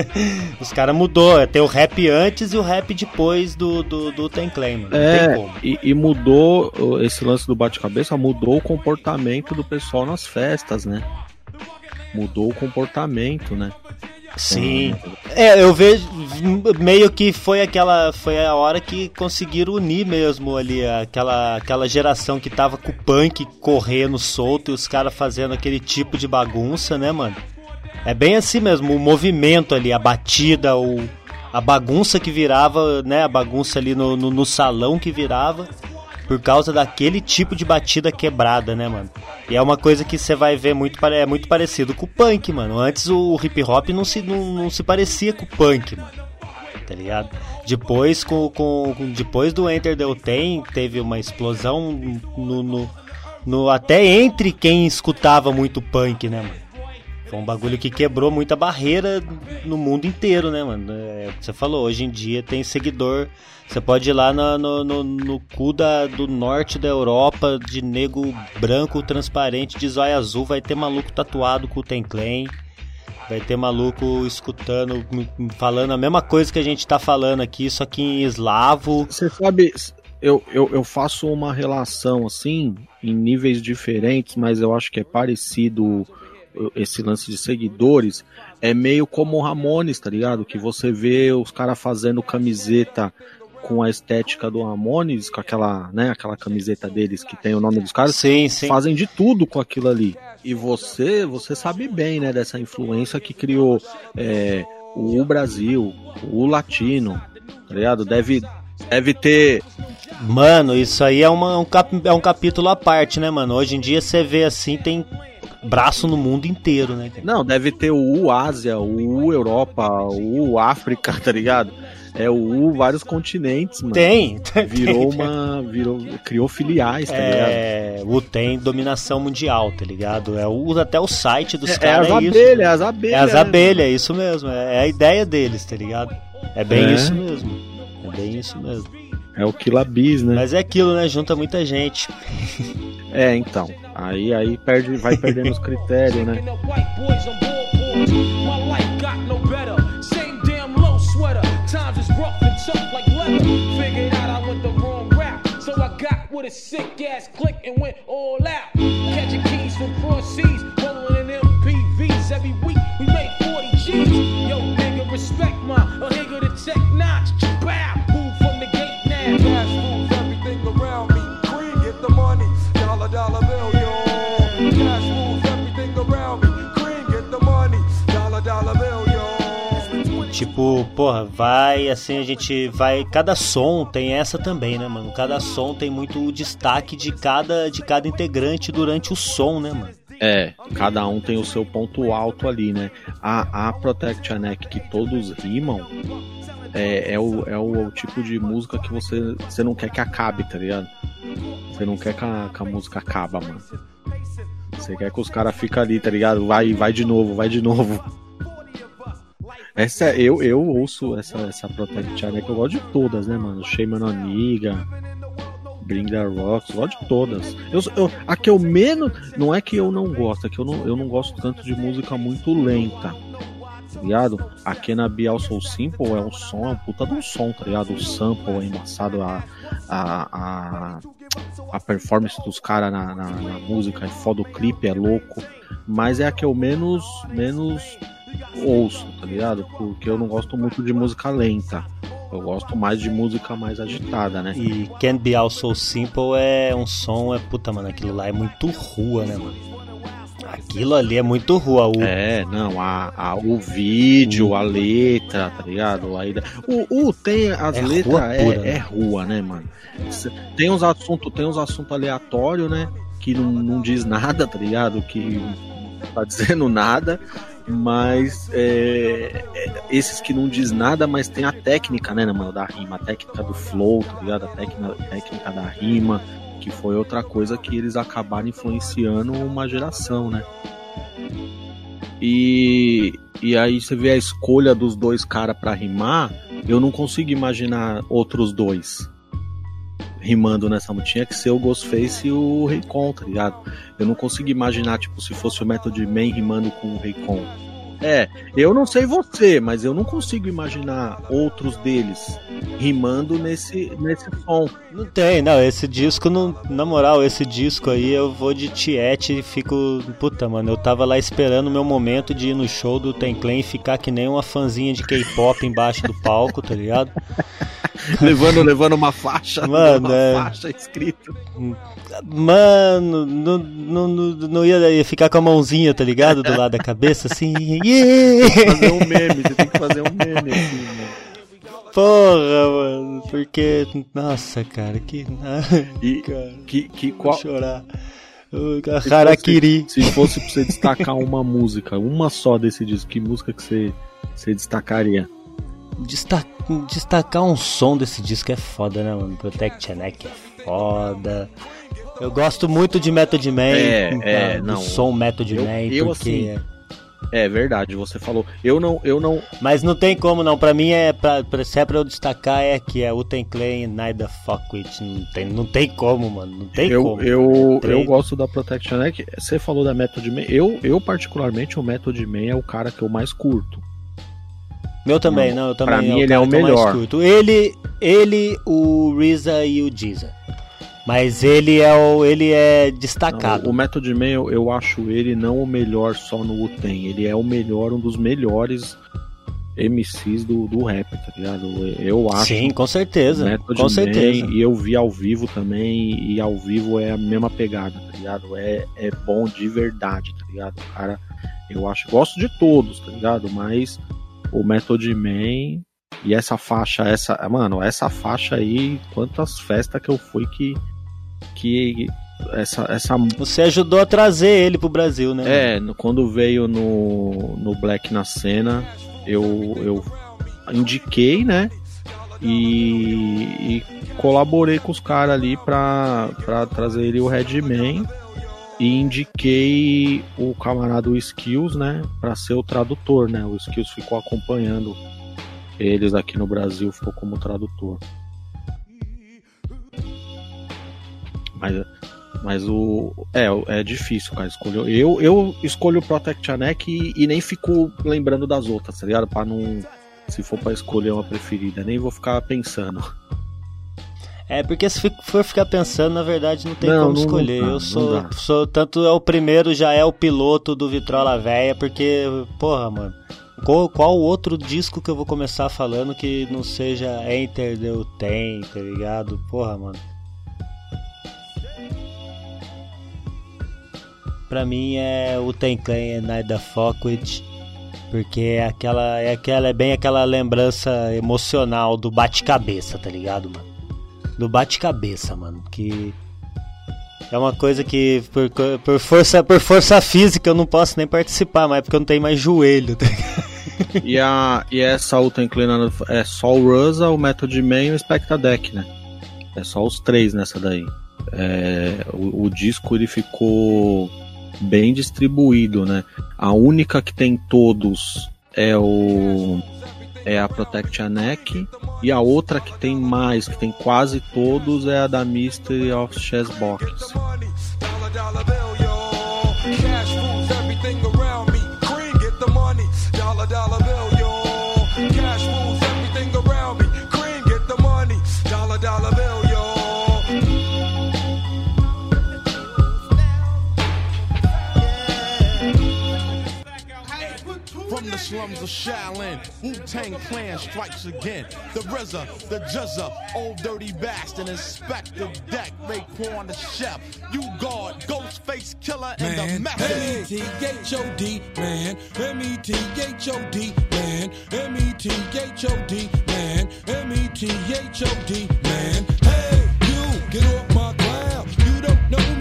Os caras mudou. Tem o rap antes e o rap depois do, do, do Ten Claim, É, como. e, e mudou esse lance do bate-cabeça, mudou o comportamento do pessoal nas festas, né? Mudou o comportamento, né? Sim. É, eu vejo meio que foi aquela foi a hora que conseguiram unir mesmo ali aquela aquela geração que tava com o punk correndo solto e os caras fazendo aquele tipo de bagunça, né, mano? É bem assim mesmo, o movimento ali, a batida, o a bagunça que virava, né, a bagunça ali no, no, no salão que virava por causa daquele tipo de batida quebrada, né, mano? E é uma coisa que você vai ver muito, é muito parecido com o punk, mano. Antes o hip hop não se, não, não se parecia com o punk, mano. Tá ligado? Depois, com, com- depois do Enter the Tem, teve uma explosão no, no, no- até entre quem escutava muito punk, né, mano? Foi um bagulho que quebrou muita barreira no mundo inteiro, né, mano? É que você falou, hoje em dia tem seguidor. Você pode ir lá no, no, no, no cu da, do norte da Europa, de nego branco transparente, de zóio azul, vai ter maluco tatuado com o Ten Clan. Vai ter maluco escutando, falando a mesma coisa que a gente tá falando aqui, só que em eslavo. Você sabe, eu, eu, eu faço uma relação assim, em níveis diferentes, mas eu acho que é parecido esse lance de seguidores. É meio como o Ramones, tá ligado? Que você vê os caras fazendo camiseta com a estética do Ramones, com aquela, né, aquela camiseta deles que tem o nome dos caras, sim, sim. fazem de tudo com aquilo ali. E você, você sabe bem, né, dessa influência que criou é, o Brasil, o latino, tá ligado? Deve, deve ter. Mano, isso aí é, uma, um, cap, é um capítulo à parte, né, mano? Hoje em dia você vê assim, tem braço no mundo inteiro, né? Não, deve ter o U Ásia, o U Europa, o U África, tá ligado? É o U vários continentes, mano. Tem, Virou tem. uma. Virou, criou filiais, tá ligado? É, o tem dominação mundial, tá ligado? É o, até o site dos É, é caras as é isso. abelhas, é as abelhas. É as né, abelhas, é isso mesmo. É, é a ideia deles, tá ligado? É bem É. isso mesmo. É bem isso mesmo. É o Quilabis, né? Mas é aquilo, né? Junta muita gente. É, então. Aí, aí perde, vai perdendo os critérios, né? White boys on board boards. My life got no better. Same damn low sweater. Times is rough and tough like leather. Figured out I went the wrong route. So I got with a sick ass click and went all out. Catching keys from cross seas. Rolling in MPVs every week. We made 40 G's. Yo, nigga, respect my a nigga to tech notch. Bow. Move from the gate now. Tipo, porra, vai assim, a gente vai. Cada som tem essa também, né, mano? Cada som tem muito o destaque de cada, de cada integrante durante o som, né, mano? É, cada um tem o seu ponto alto ali, né? A, a Protect Neck que todos rimam é, é, o, é o, tipo de música que você, você não quer que acabe, tá ligado? Você não quer que a, que a música acaba, mano. Você quer que os caras fiquem ali, tá ligado? Vai, vai de novo, vai de novo. Essa, eu, eu ouço essa, essa Protect a Neck, eu gosto de todas, né, mano? Shame on a Nigga, Bring the Rocks, gosto de todas. Eu, eu, a que eu menos. Não é que eu não gosto, é que eu não, eu não gosto tanto de música muito lenta. Tá ligado? A Kenna Be Also Simple é um som, é um puta de um som, tá ligado? O sample é embaçado, a, a, a, a performance dos caras na, na, na música é foda, o clipe é louco. Mas é a que eu menos, menos ouço, tá ligado? Porque eu não gosto muito de música lenta. Eu gosto mais de música mais agitada, né? E Can't Be All So Simple é um som, é puta, mano, aquilo lá é muito rua, né, mano? Aquilo ali é muito rua. O... É, não, a, a, o vídeo, a letra, tá ligado? A ida... o, o tem as É letras, rua é, pura, né? é rua, né, mano? Tem uns assuntos, tem uns assuntos aleatórios, né? Que não, não diz nada, tá ligado? Que não tá dizendo nada. Mas é, é, esses que não diz nada, mas tem a técnica, né, mano, da rima, a técnica do flow, tá ligado? A técnica, técnica da rima, que foi outra coisa que eles acabaram influenciando uma geração, né? E, e aí você vê a escolha dos dois caras pra rimar, eu não consigo imaginar outros dois. Rimando nessa música. Tinha que ser o Ghostface e o Raycon, tá ligado? Eu não consigo imaginar, tipo, se fosse o Method Man rimando com o Raycon. É, eu não sei você, mas eu não consigo imaginar outros deles rimando nesse, nesse som. Não tem, não. Esse disco, não, na moral, esse disco aí eu vou de tiete e fico. Puta, mano, eu tava lá esperando o meu momento de ir no show do Ten Clan e ficar que nem uma fanzinha de K-pop embaixo do palco, tá ligado? levando, levando uma faixa, Mano, uma é- faixa escrita. Mano, não, não, não, não ia, ia ficar com a mãozinha, tá ligado? Do lado da cabeça, assim. Yeah! Fazer um meme, você tem que fazer um meme assim, mano. Porra, mano, porque. Nossa, cara, que. E cara, que, que qual. chorar. Ô, se fosse- Harakiri. Se fosse pra você destacar uma música, uma só desse disco, que música que você, você destacaria? Desta- destacar um som desse disco é foda, né, mano? Protect Neck é foda. Eu gosto muito de Method Man, É, então, é, não. som Method Eu- Man, eu, porque... assim, É verdade, você falou. Eu não, eu não. Mas não tem como não, pra mim é, pra, pra, se é pra eu destacar é que é Uten Clan e Neither Fuck With, não tem, não tem como, mano, não tem eu, como. eu, Três- eu gosto da Protection Neck. Você falou da Method Man. Eu, eu, particularmente, o Method Man é o cara que eu mais curto. Meu também, não, eu também. Pra mim, o ele é o melhor. curto. Ele, ele, o Reza e o Jiza. Mas ele é o, ele é destacado. Não, o Method Man, eu, eu acho ele não o melhor só no Wu-Tang. Ele é o melhor, um dos melhores MCs do, do rap, tá ligado? Eu acho. Sim, com certeza. Method com Man, certeza. E eu vi ao vivo também, e ao vivo é a mesma pegada, tá ligado? É, é bom de verdade, tá ligado? O cara, eu acho, gosto de todos, tá ligado? Mas o Method Man e essa faixa, essa, mano, essa faixa aí, quantas festas que eu fui que que essa essa Você ajudou a trazer ele pro Brasil, né? é, quando veio no, no Black na cena, eu, eu indiquei, né? E, e colaborei com os caras ali pra, pra trazer ele o Redman. E indiquei o camarada o Skills, né? Pra ser o tradutor, né? O Skills ficou acompanhando eles aqui no Brasil, ficou como tradutor. Mas, mas o. É, é difícil, cara, escolher. Eu, eu escolho o Protect a Neck e, e nem fico lembrando das outras, tá ligado? Pra não. Se for pra escolher uma preferida, nem vou ficar pensando. É, porque se for ficar pensando, na verdade não tem Não, como não- escolher. não dá, eu sou, sou. Tanto é o primeiro, já é o piloto do Vitrola Véia, porque, porra, mano. Qual, qual outro disco que eu vou começar falando que não seja Enter the Tem, tá ligado? Porra, mano. Pra mim é o Ten Clan e Night the Fuck With, porque é aquela, é aquela, é bem aquela lembrança emocional do bate-cabeça, tá ligado, mano? Do bate-cabeça, mano, que é uma coisa que por, por força, por força física eu não posso nem participar mais, porque eu não tenho mais joelho, tá ligado? E, a, e essa outra inclinada é só o Ruza, o Method Man e o Spectadec, né? É só os três nessa daí. É, o, o disco ele ficou bem distribuído, né? A única que tem todos é o é a Protect a Neck e a outra que tem mais, que tem quase todos é a da Mystery of Chessbox. Dollar, dollar bill, From the slums of Shaolin, Wu Tang Clan strikes again. The RZA, the Juzza, old dirty bastard, Inspector Deck, Raekwon the Chef, you guard, Ghostface Killer, and the Man, Method. M-E-T-H-O-D, man. M-E-T-H-O-D, man. M-E-T-H-O-D, man. M-E-T-H-O-D, man. Hey, you, get off my cloud. You don't know me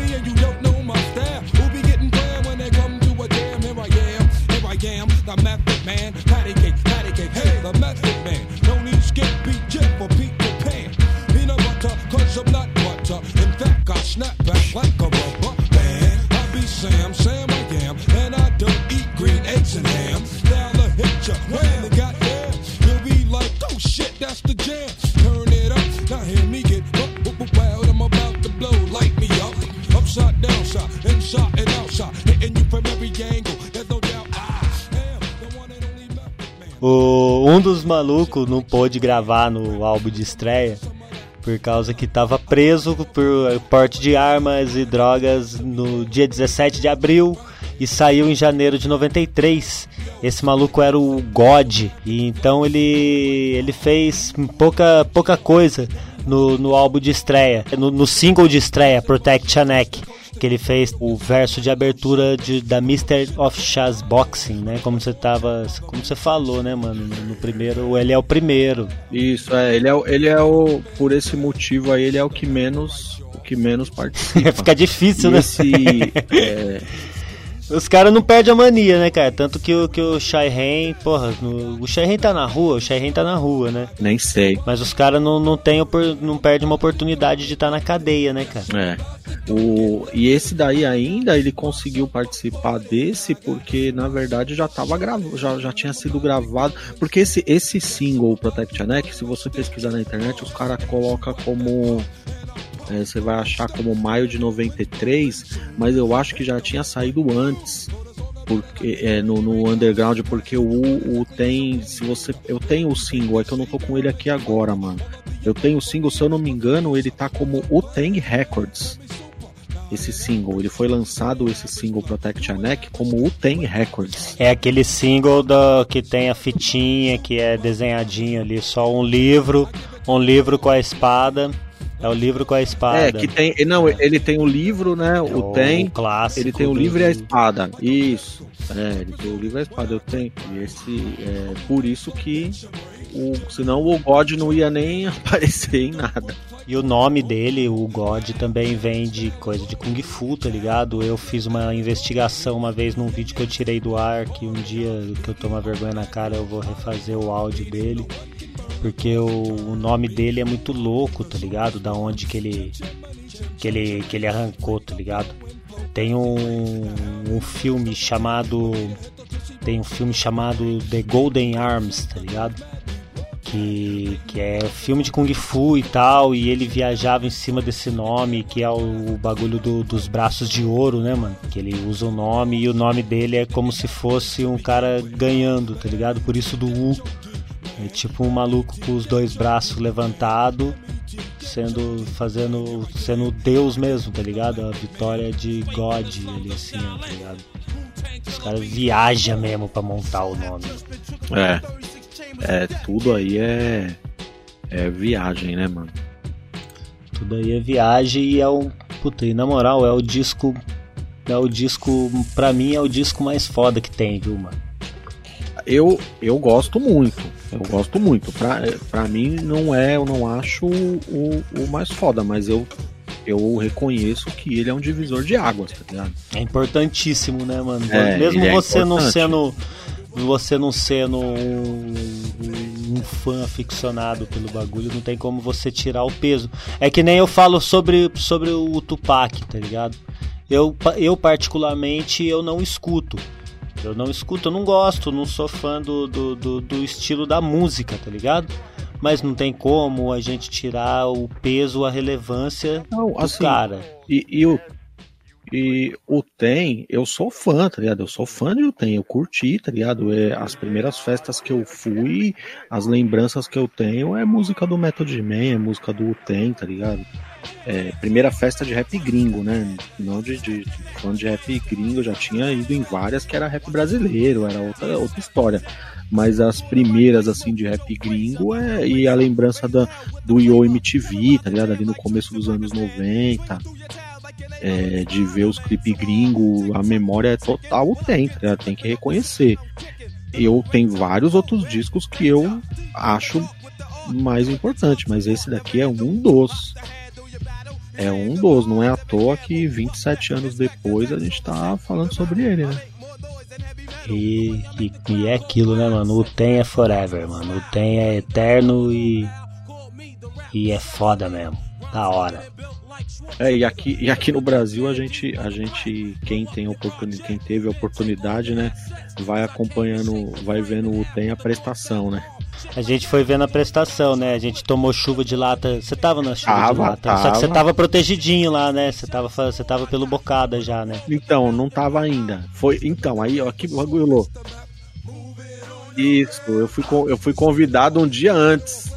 Sam, Sam I am, and I don't eat green eggs and ham. Now I hit ya, wham, and goddamn, you'll be like, oh shit, that's the jam. Turn it up, now hear me get wild, I'm about to blow, light me up. Upside, downside, inside and outside, hitting you from every angle. O, um dos malucos não pôde gravar no álbum de estreia por causa que estava preso por porte de armas e drogas no dia 17 de abril e saiu em janeiro de 93. Esse maluco era o God e então ele ele fez pouca pouca coisa no, no álbum de estreia, no, no single de estreia Protect Chanek que ele fez o verso de abertura de, da Mr. of Chaz Boxing, né? Como você tava, como você falou, né, mano? No, primeiro, ele é o primeiro. Isso, é, ele é, o- ele é o. Por esse motivo aí, ele é o que menos. O que menos participa. Fica difícil, E né? Esse, é, Os caras não perdem a mania, né, cara? Tanto que o, que o Shairen, porra, no- o Shairen tá na rua, o Shairen tá na rua, né? nem sei. Mas os caras não, não, tem, não perdem uma oportunidade de estar na cadeia, né, cara? É. O, e esse daí ainda ele conseguiu participar desse porque na verdade já tava gravado, já, já tinha sido gravado. Porque esse, esse single Protect Your Neck, se você pesquisar na internet, os caras colocam como. É, você vai achar como maio de 93, mas eu acho que já tinha saído antes. Porque, é, no, no underground, porque o, o tem. Se você. Eu tenho o single, é que eu não tô com ele aqui agora, mano. Eu tenho o single, se eu não me engano, ele tá como o Tang Records. Esse single, ele foi lançado, esse single Protect Your Neck, como o Tang Records. É aquele single do, que tem a fitinha, que é desenhadinho ali, só um livro, um livro com a espada. É o livro com a espada. É, que tem. Não, ele tem o livro, né? O, o Tem. clássico Ele tem o do- livro e a espada. Isso. É, ele tem o livro e a espada. Eu tenho. E esse. É por isso que. O, senão o God não ia nem aparecer em nada. E o nome dele, o God, também vem de coisa de Kung Fu, tá ligado? Eu fiz uma investigação uma vez num vídeo que eu tirei do ar, que um dia que eu tomo vergonha na cara eu vou refazer o áudio dele. Porque o, o nome dele é muito louco, tá ligado? Da onde que ele, que ele, que ele arrancou, tá ligado? Tem um, um filme chamado. Tem um filme chamado The Golden Arms, tá ligado? que, que é filme de Kung Fu e tal, e ele viajava em cima desse nome, que é o, o bagulho do- dos braços de ouro, né, mano? Que ele usa o nome e o nome dele é como se fosse um cara ganhando, tá ligado? Por isso do U. É tipo um maluco com os dois braços levantados, sendo fazendo sendo Deus mesmo, tá ligado? A vitória de God ali assim, tá ligado? Os caras viajam mesmo pra montar o nome. É. É, tudo aí é. É viagem, né, mano? Tudo aí é viagem e é o. Puta, e na moral, é o disco. É o disco. Pra mim é o disco mais foda que tem, viu, mano? Eu, eu gosto muito. Eu gosto muito. Pra, pra mim não é, eu não acho o, o, mais foda, mas eu, eu reconheço que ele é um divisor de águas, tá ligado? É importantíssimo, né, mano? É, Mesmo é você não importante. sendo. Você não sendo um, um fã aficionado pelo bagulho, não tem como você tirar o peso. É que nem eu falo sobre, sobre o Tupac, tá ligado? Eu, eu particularmente, eu não escuto. Eu não escuto, eu não gosto, não sou fã do, do, do, do estilo da música, tá ligado? Mas não tem como a gente tirar o peso, a relevância Não, do assim, cara. E, e o e o Tem, eu sou fã, tá ligado? Eu sou fã de o Tem, eu curti, tá ligado? É, as primeiras festas que eu fui, as lembranças que eu tenho é música do Method Man, é música do Tem, tá ligado? É, primeira festa de rap gringo, né? Não de, de, de rap gringo, eu já tinha ido em várias que era rap brasileiro, era outra, outra história. Mas as primeiras, assim, de rap gringo é, e a lembrança da, do Yo MTV, tá ligado? Ali no começo dos anos 90 é, de ver os clipes gringo, a memória é total tem, tá ligado? Tem que reconhecer. Eu tenho vários outros discos que eu acho mais importante, mas esse daqui é um dos. É um dos, não é à toa que 27 anos depois a gente tá falando sobre ele, né? E, e, e é aquilo, né, mano? O Tem é forever, mano. O Tem é eterno e. E é foda mesmo. Da hora. É, e aqui, e aqui no Brasil a gente, a gente quem tem oportunidade, quem teve a oportunidade, né, vai acompanhando, vai vendo o tem a prestação, né? A gente foi vendo a prestação, né? A gente tomou chuva de lata. Você tava na chuva de Tava, lata. Só que você tava. tava protegidinho lá, né? Você tava, você tava pelo bocada já, né? Então, não tava ainda. Foi, então, aí, ó, que bagulho louco. Isso, eu fui, eu fui convidado um dia antes.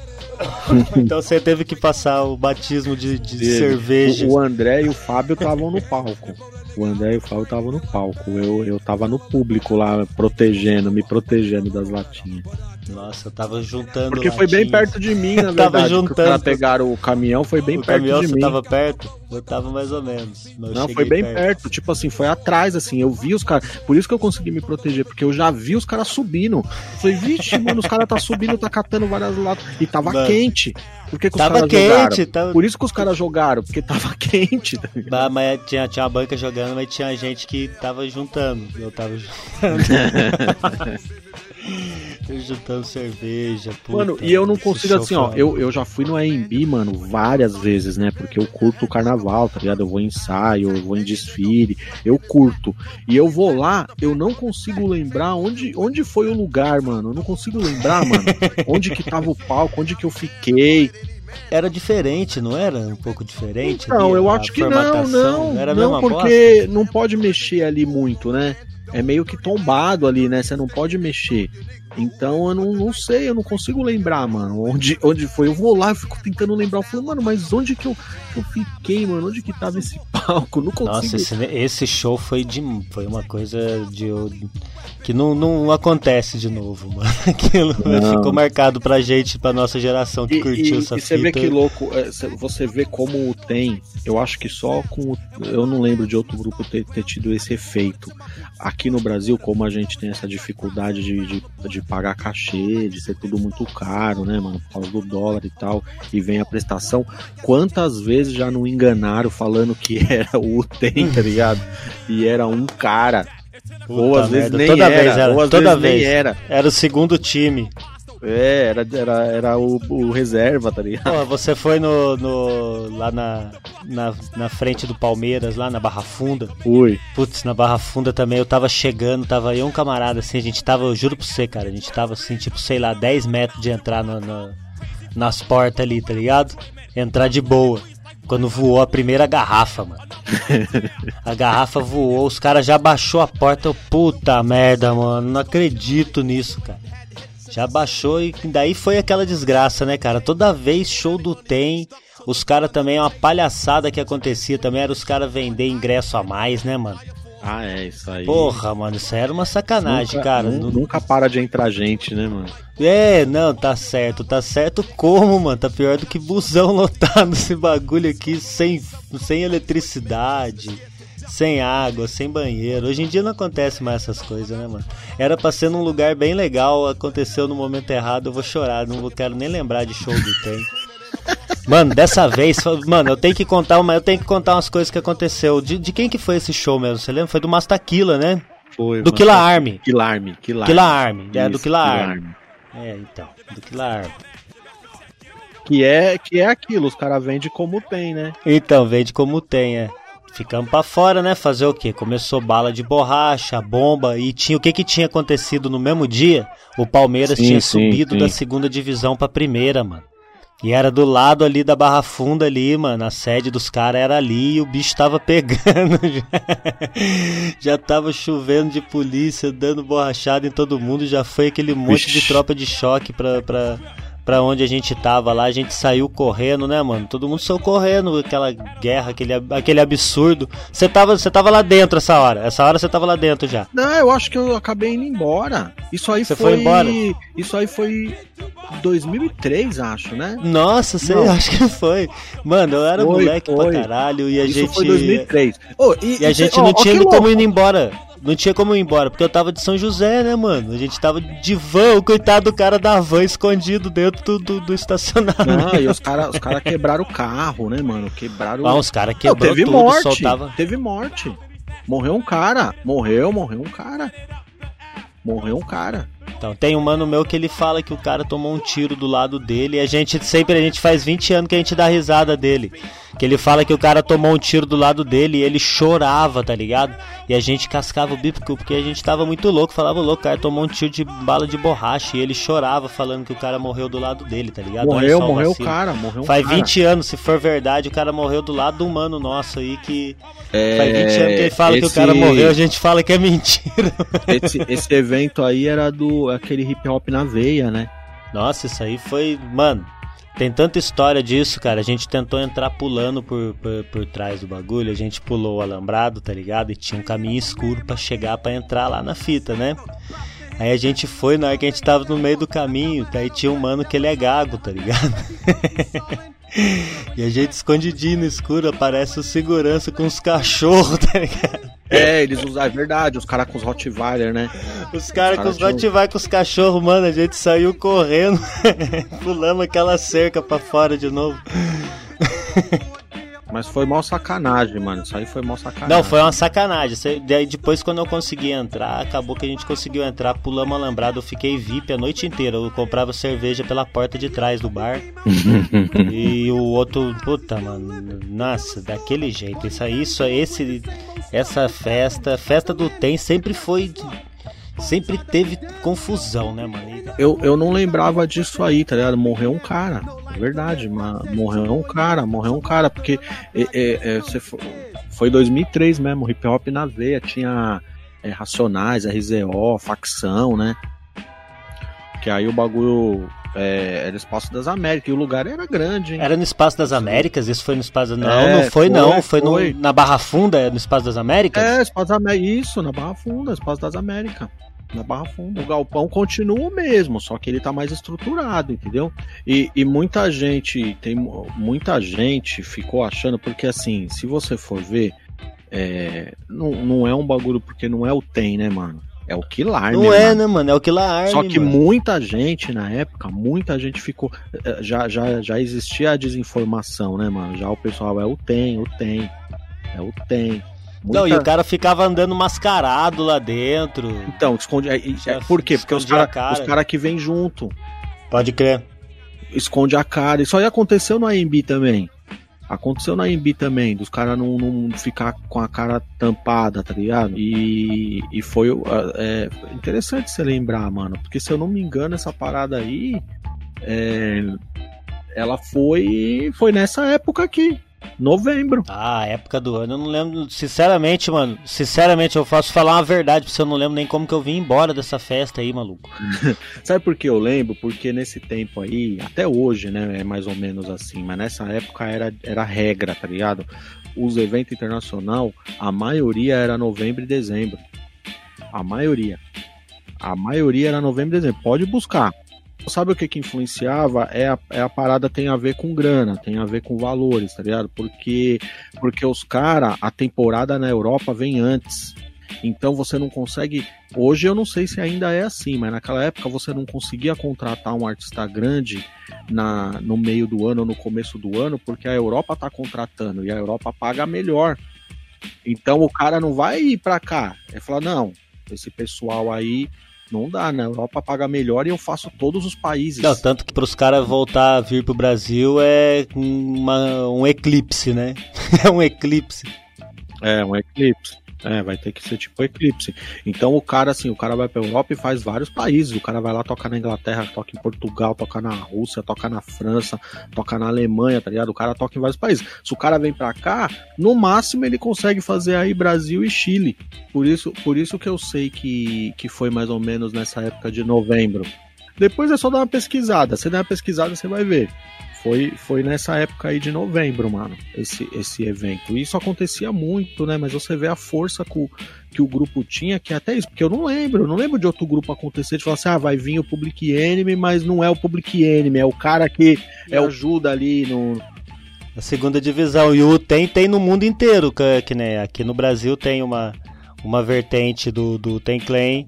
Então você teve que passar o batismo de, de dele. cerveja. O, o André e o Fábio estavam no palco. O André e o Fábio estavam no palco. Eu, eu tava no público lá, protegendo, me protegendo das latinhas. Nossa, eu tava juntando. Porque foi bem perto de mim, na Tava verdade. Os juntando. caras pegaram o caminhão, foi bem o perto caminhão de você mim. tava perto? Eu tava mais ou menos. eu Não, foi bem perto. Tipo assim, foi atrás, assim. Eu vi os caras. Por isso que eu consegui me proteger, porque eu já vi os caras subindo. Falei, vixe, mano, os caras tá subindo, tá catando várias latas. E tava Mano. quente. Por que, que os Tava caras quente, jogaram? tava- Por isso que os caras jogaram, porque tava quente. tá mas tinha, tinha uma banca jogando, mas tinha gente que tava juntando. Eu tava juntando. Juntando cerveja. Puta, Mano, e eu não consigo assim, ó. Eu, eu já fui no AMB, mano, várias vezes, né? Porque eu curto o carnaval, tá ligado? Eu vou em ensaio, eu vou em desfile, eu curto. E eu vou lá, eu não consigo lembrar onde, onde foi o lugar, mano. Eu não consigo lembrar, mano. onde que tava o palco, onde que eu fiquei. Era diferente, não era? Um pouco diferente? Não, eu acho que não, não. Não, mesma porque não pode mexer ali muito, né? É meio que tombado ali, né? Você não pode mexer. Então eu não, não sei, eu não consigo lembrar, mano, onde, onde foi. Eu vou lá, eu fico tentando lembrar. Eu falo, mano, mas onde que eu, que eu fiquei, mano? Onde que tava esse palco? Não consigo. Nossa, esse, esse show foi de foi uma coisa de que não, não acontece de novo, mano. Aquilo Não. ficou marcado pra gente, pra nossa geração que E, curtiu e- essa e você vê fita. que louco, é, cê- você vê como tem, eu acho que só com o, eu não lembro de outro grupo ter, ter tido esse efeito. Aqui no Brasil, como a gente tem essa dificuldade de, de, de pagar cachê, de ser tudo muito caro, né, mano, por causa do dólar e tal, e vem a prestação, quantas vezes já não enganaram falando que era o UTEM, tá ligado? E era um cara. ou Puta às vezes merda, nem toda era, vez era, ou às toda vezes nem vez era. Era o segundo time. É, era, era, era o, o reserva, tá ligado? Pô, você foi no, no lá na, na, na frente do Palmeiras, lá na Barra Funda. Fui. Putz, na Barra Funda também, eu tava chegando, tava eu e um camarada, assim, a gente tava, eu juro pra você, cara, a gente tava assim, tipo, sei lá, 10 metros de entrar no, no- nas portas ali, tá ligado? Entrar de boa. Quando voou a primeira garrafa, mano. A garrafa voou, os caras já baixou a porta, eu, puta merda, mano, não acredito nisso, cara. Já baixou e daí foi aquela desgraça, né, cara? Toda vez show do Tem, os caras também, uma palhaçada que acontecia também era os caras vender ingresso a mais, né, mano? Ah, é, isso aí. Porra, mano, isso aí era uma sacanagem, nunca, cara. nu- Não- Nunca para de entrar gente, né, mano? É, não, tá certo, tá certo como, mano? Tá pior do que busão lotado esse bagulho aqui, sem, sem eletricidade, sem água, sem banheiro. Hoje em dia não acontece mais essas coisas, né, mano? Era pra ser num lugar bem legal, aconteceu no momento errado, eu vou chorar, não quero nem lembrar de show do Tem. Mano, dessa vez, mano, eu tenho que contar uma, eu tenho que contar umas coisas que aconteceu. De, de quem que foi esse show mesmo? Você lembra? Foi do Mastaquila, né? Foi. Do Killa Army. Killa Army. Killa Army. Army, é do Killa Killa Army. É, então, do Killa Army. Que é, que é aquilo, os caras vendem como tem, né? Então, vende como tem, é. Ficamos pra fora, né? Fazer o quê? Começou bala de borracha, bomba e tinha o que que tinha acontecido no mesmo dia? O Palmeiras Sim, tinha sim, subido sim. da segunda divisão pra primeira, mano. E era do lado ali da Barra Funda ali, mano. A sede dos caras era ali e o bicho tava pegando. já tava chovendo de polícia, dando borrachada em todo mundo. Já foi aquele monte de Vixe. tropa de choque pra, pra, pra onde a gente tava lá. A gente saiu correndo, né, mano? Todo mundo saiu correndo, aquela guerra, aquele, aquele absurdo. Você tava, você tava lá dentro essa hora. Essa hora você tava lá dentro já. Não, eu acho que eu acabei indo embora. Isso aí Você foi. foi embora? Isso aí foi 2003, acho, né? Nossa, você acho que foi. Mano, eu era Foi, moleque foi. pra caralho e a Isso gente. foi 2003. Ô, e, E a gente ó, não tinha que como louco. ir embora. Não tinha como ir embora, porque eu tava de São José, né, mano? A gente tava de van, o coitado do cara da van escondido dentro do, do, do estacionamento. Não, e os caras os cara quebraram o carro, né, mano? Quebraram. Ah, os caras Não, quebrou teve tudo, morte. soltava. Teve morte. Morreu um cara. Morreu, morreu um cara. Morreu um cara. Então, tem um mano meu que ele fala que o cara tomou um tiro do lado dele e a gente sempre, a gente faz 20 anos que a gente dá risada dele. Que ele fala que o cara tomou um tiro do lado dele e ele chorava, tá ligado? E a gente cascava o bico porque a gente tava muito louco, falava louco, o cara tomou um tiro de bala de borracha e ele chorava falando que o cara morreu do lado dele, tá ligado? Morreu, só morreu o cara, morreu um Faz cara. 20 anos, se for verdade, o cara morreu do lado do humano nosso aí que. É, Faz 20 anos que ele fala que o esse- cara morreu, a gente fala que é mentira. Esse, esse evento aí era do aquele hip hop na veia, né? Nossa, isso aí foi. Mano, tem tanta história disso, cara. A gente tentou entrar pulando por, por, por trás do bagulho. A gente pulou o alambrado, tá ligado? E tinha um caminho escuro pra chegar pra entrar lá na fita, né? Aí a gente foi, na hora que a gente tava no meio do caminho, daí tinha um mano que ele é gago, tá ligado? e a gente escondidinho no escuro, aparece o segurança com os cachorros, tá ligado? É, eles usam, é verdade, os caras com os Rottweiler, né? Os caras com os tinham- Rottweiler com os cachorros, mano, a gente saiu correndo, pulamos aquela cerca pra fora de novo. Mas foi mal sacanagem, mano. Isso aí foi mal sacanagem. Não, foi uma sacanagem. Daí depois, quando eu consegui entrar, acabou que a gente conseguiu entrar, pulamos alambrado. Eu fiquei VIP a noite inteira. Eu comprava cerveja pela porta de trás do bar. e o outro, puta, mano, nossa, daquele jeito. Isso aí, isso, esse, essa festa, festa do Tem sempre foi. Sempre teve confusão, né, mano? Eu, eu não lembrava disso aí, tá ligado? Morreu um cara. É verdade, mas morreu um cara, morreu um cara, porque é, é, é, você fo- foi 2003 mesmo, hip hop na veia, tinha é, Racionais, RZO, facção, né? Que aí o bagulho é, era Espaço das Américas, e o lugar era grande, hein? Era no Espaço das Américas? Isso foi no Espaço. Não, É, não foi, foi, não. Foi, no- foi. na Barra Funda, é no Espaço das Américas? É, Espaço das Américas, isso, na Barra Funda, Espaço das Américas. Na Barra Funda. O galpão continua o mesmo, só que ele tá mais estruturado, entendeu? E, e muita gente, tem mu- muita gente ficou achando, porque assim, se você for ver, é, não, não é um bagulho, porque não é o tem, né, mano? É o Killar, Não é, né, mano? É o que lá arme, Só que mano. muita gente na época, muita gente ficou. eh, Já, já, já existia a desinformação, né, mano? Já o pessoal é o tem, o tem. É o tem. Não, e Muita- o cara ficava andando mascarado lá dentro. Então, esconde. É, é- Já por quê? Porque os caras cara. os cara que vêm junto. Pode crer. Esconde a cara. Isso aí aconteceu no AMB também. Aconteceu na AMB também, dos caras não, não ficar com a cara tampada, tá ligado? E, e foi é, interessante você lembrar, mano, porque se eu não me engano, essa parada aí, é, ela foi, foi nessa época aqui, novembro. Ah, época do ano, eu não lembro. Sinceramente, mano, sinceramente, eu posso falar uma verdade pra você, eu não lembro nem como que eu vim embora dessa festa aí, maluco. Sabe por que eu lembro? Porque nesse tempo aí, até hoje, né, é mais ou menos assim, mas nessa época era, era regra, tá ligado? Os eventos internacional, a maioria era novembro e dezembro. A maioria. A maioria era novembro e dezembro. Pode buscar. Sabe o que que influenciava? É a, é a parada tem a ver com grana, tem a ver com valores, tá ligado? Porque, porque os caras, a temporada na Europa vem antes. Então você não consegue. Hoje eu não sei se ainda é assim, mas naquela época você não conseguia contratar um artista grande na, no meio do ano ou no começo do ano, porque a Europa tá contratando e a Europa paga melhor. Então o cara não vai ir pra cá. Ele fala: não, esse pessoal aí não dá, na Europa paga melhor e eu faço todos os países. Não, tanto que pros caras voltar a vir pro Brasil é uma- um eclipse, né? é um eclipse. É, um eclipse. É, vai ter que ser tipo eclipse. Então o cara, assim, o cara vai pra Europa e faz vários países. O cara vai lá tocar na Inglaterra, toca em Portugal, toca na Rússia, toca na França, toca na Alemanha, tá ligado? O cara toca em vários países. Se o cara vem pra cá, no máximo ele consegue fazer aí Brasil e Chile. Por isso, por isso que eu sei que, que foi mais ou menos nessa época de novembro. Depois é só dar uma pesquisada. Se der uma pesquisada, você vai ver. Foi, foi nessa época aí de novembro, mano, esse, esse evento. E isso acontecia muito, né? Mas você vê a força que o, que o grupo tinha, que até isso, porque eu não lembro, eu não lembro de outro grupo acontecer, de falar assim, ah, vai vir o Public Enemy, mas não é o Public Enemy, é o cara que é o ajuda ali no... A segunda divisão. E o tem, tem no mundo inteiro, que, que né? Aqui no Brasil tem uma, uma vertente do, do Tem Clan,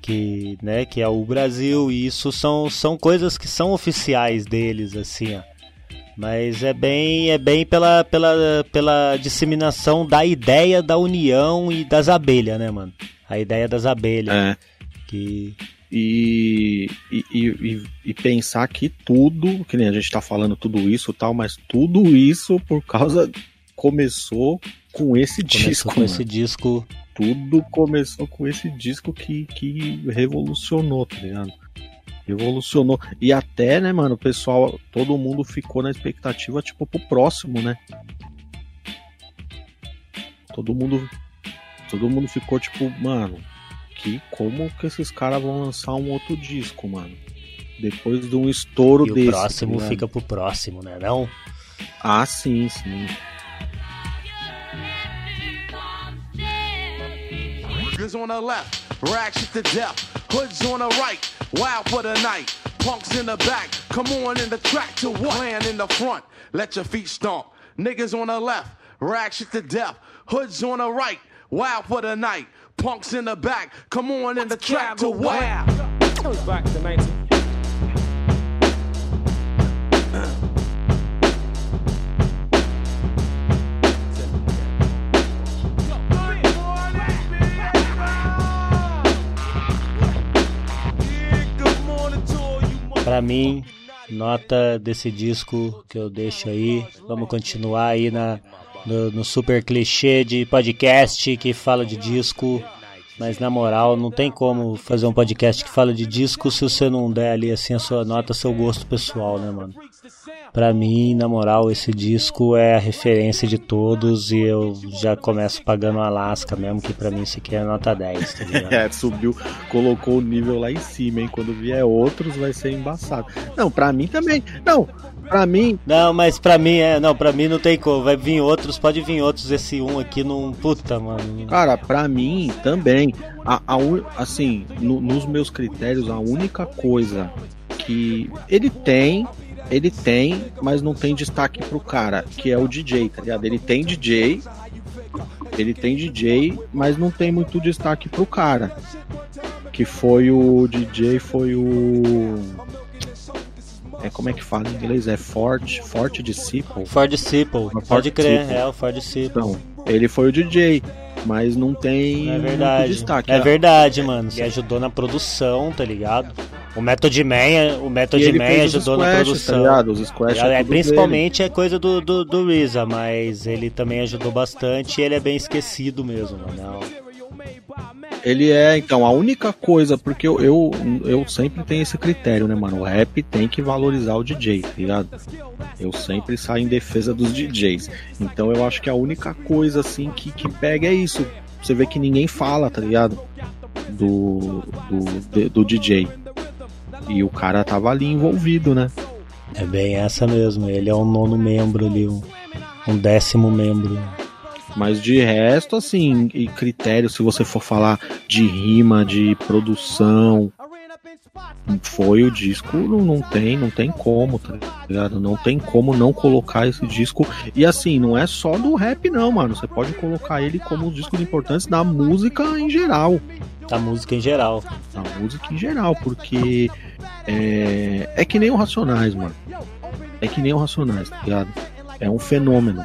que, né, que é o Brasil, e isso são, são coisas que são oficiais deles, assim, ó. Mas é bem, é bem pela, pela, pela disseminação da ideia da união e das abelhas, né, mano? A ideia das abelhas. É. Que, E, e, e, e, pensar que tudo, que nem a gente tá falando tudo isso tal, mas tudo isso por causa. Começou com esse Começou disco. com mano. esse disco. Tudo começou com esse disco que, que revolucionou, tá ligado? Revolucionou. E até, né, mano, o pessoal, todo mundo ficou na expectativa, tipo, pro próximo, né? Todo mundo. Todo mundo ficou, tipo, mano, que como que esses caras vão lançar um outro disco, mano? Depois de um estouro E o desse. próximo tá fica pro próximo, né? Não? Ah, sim, sim. Niggas on the left, rags to death. Hoods on the right, wild for the night. Punks in the back, come on in the track to what? Clan in the front, let your feet stomp. Niggas on the left, rags to death. Hoods on the right, wild for the night. Punks in the back, come on in the track to what? Goes back to 19. Pra mim, nota desse disco que eu deixo aí. Vamos continuar aí na, no, no super clichê de podcast que fala de disco. Mas na moral, não tem como fazer um podcast que fala de disco se você não der ali assim a sua nota, seu gosto pessoal, né, mano? Pra mim, na moral, esse disco é a referência de todos e eu já começo pagando Alaska mesmo, que pra mim isso aqui é nota 10, tá ligado? É, subiu, colocou o nível lá em cima, hein? Quando vier outros vai ser embaçado. Não, pra mim também. Não, pra mim. Não, mas pra mim é. Não, pra mim não tem como. Vai vir outros, pode vir outros. Esse um aqui não. Puta, mano. Cara, pra mim também. A, a assim, no- nos meus critérios, a única coisa que ele tem. Ele tem, mas não tem destaque pro cara, que é o DJ, tá ligado? Ele tem DJ, ele tem DJ, mas não tem muito destaque pro cara. Que foi o DJ, foi o. É como é que fala em inglês? É Forte, Forte Disciple. Ford Disciple, pode crer, é o Ford Disciple. Então, ele foi o DJ, mas não tem É verdade. destaque. É verdade, mano. Ele ajudou na produção, tá ligado? O Method Man, o Method Man ajudou na squashes, produção. tá? Os squashes É, é principalmente é coisa do, do, do RZA, mas ele também ajudou bastante e ele é bem esquecido mesmo, mano. Ele é, então, a única coisa, porque eu, eu, eu sempre tenho esse critério, né, mano? O rap tem que valorizar o DJ, tá ligado? Eu sempre saio em defesa dos DJs. Então eu acho que a única coisa, assim, que, que pega é isso. Você vê que ninguém fala, tá ligado? Do, do, do DJ. E o cara tava ali envolvido, né? É bem essa mesmo. Ele é um nono membro ali, um, um décimo membro. Mas de resto, assim, e critério, se você for falar de rima, de produção, foi o disco, não, tem, não tem como, tá ligado? Não tem como não colocar esse disco. E assim, não é só do rap, não, mano. Você pode colocar ele como um disco importante da música em geral. Da música em geral. Da música em geral, porque é, é que nem o Racionais, mano. É que nem o Racionais, tá ligado? É um fenômeno.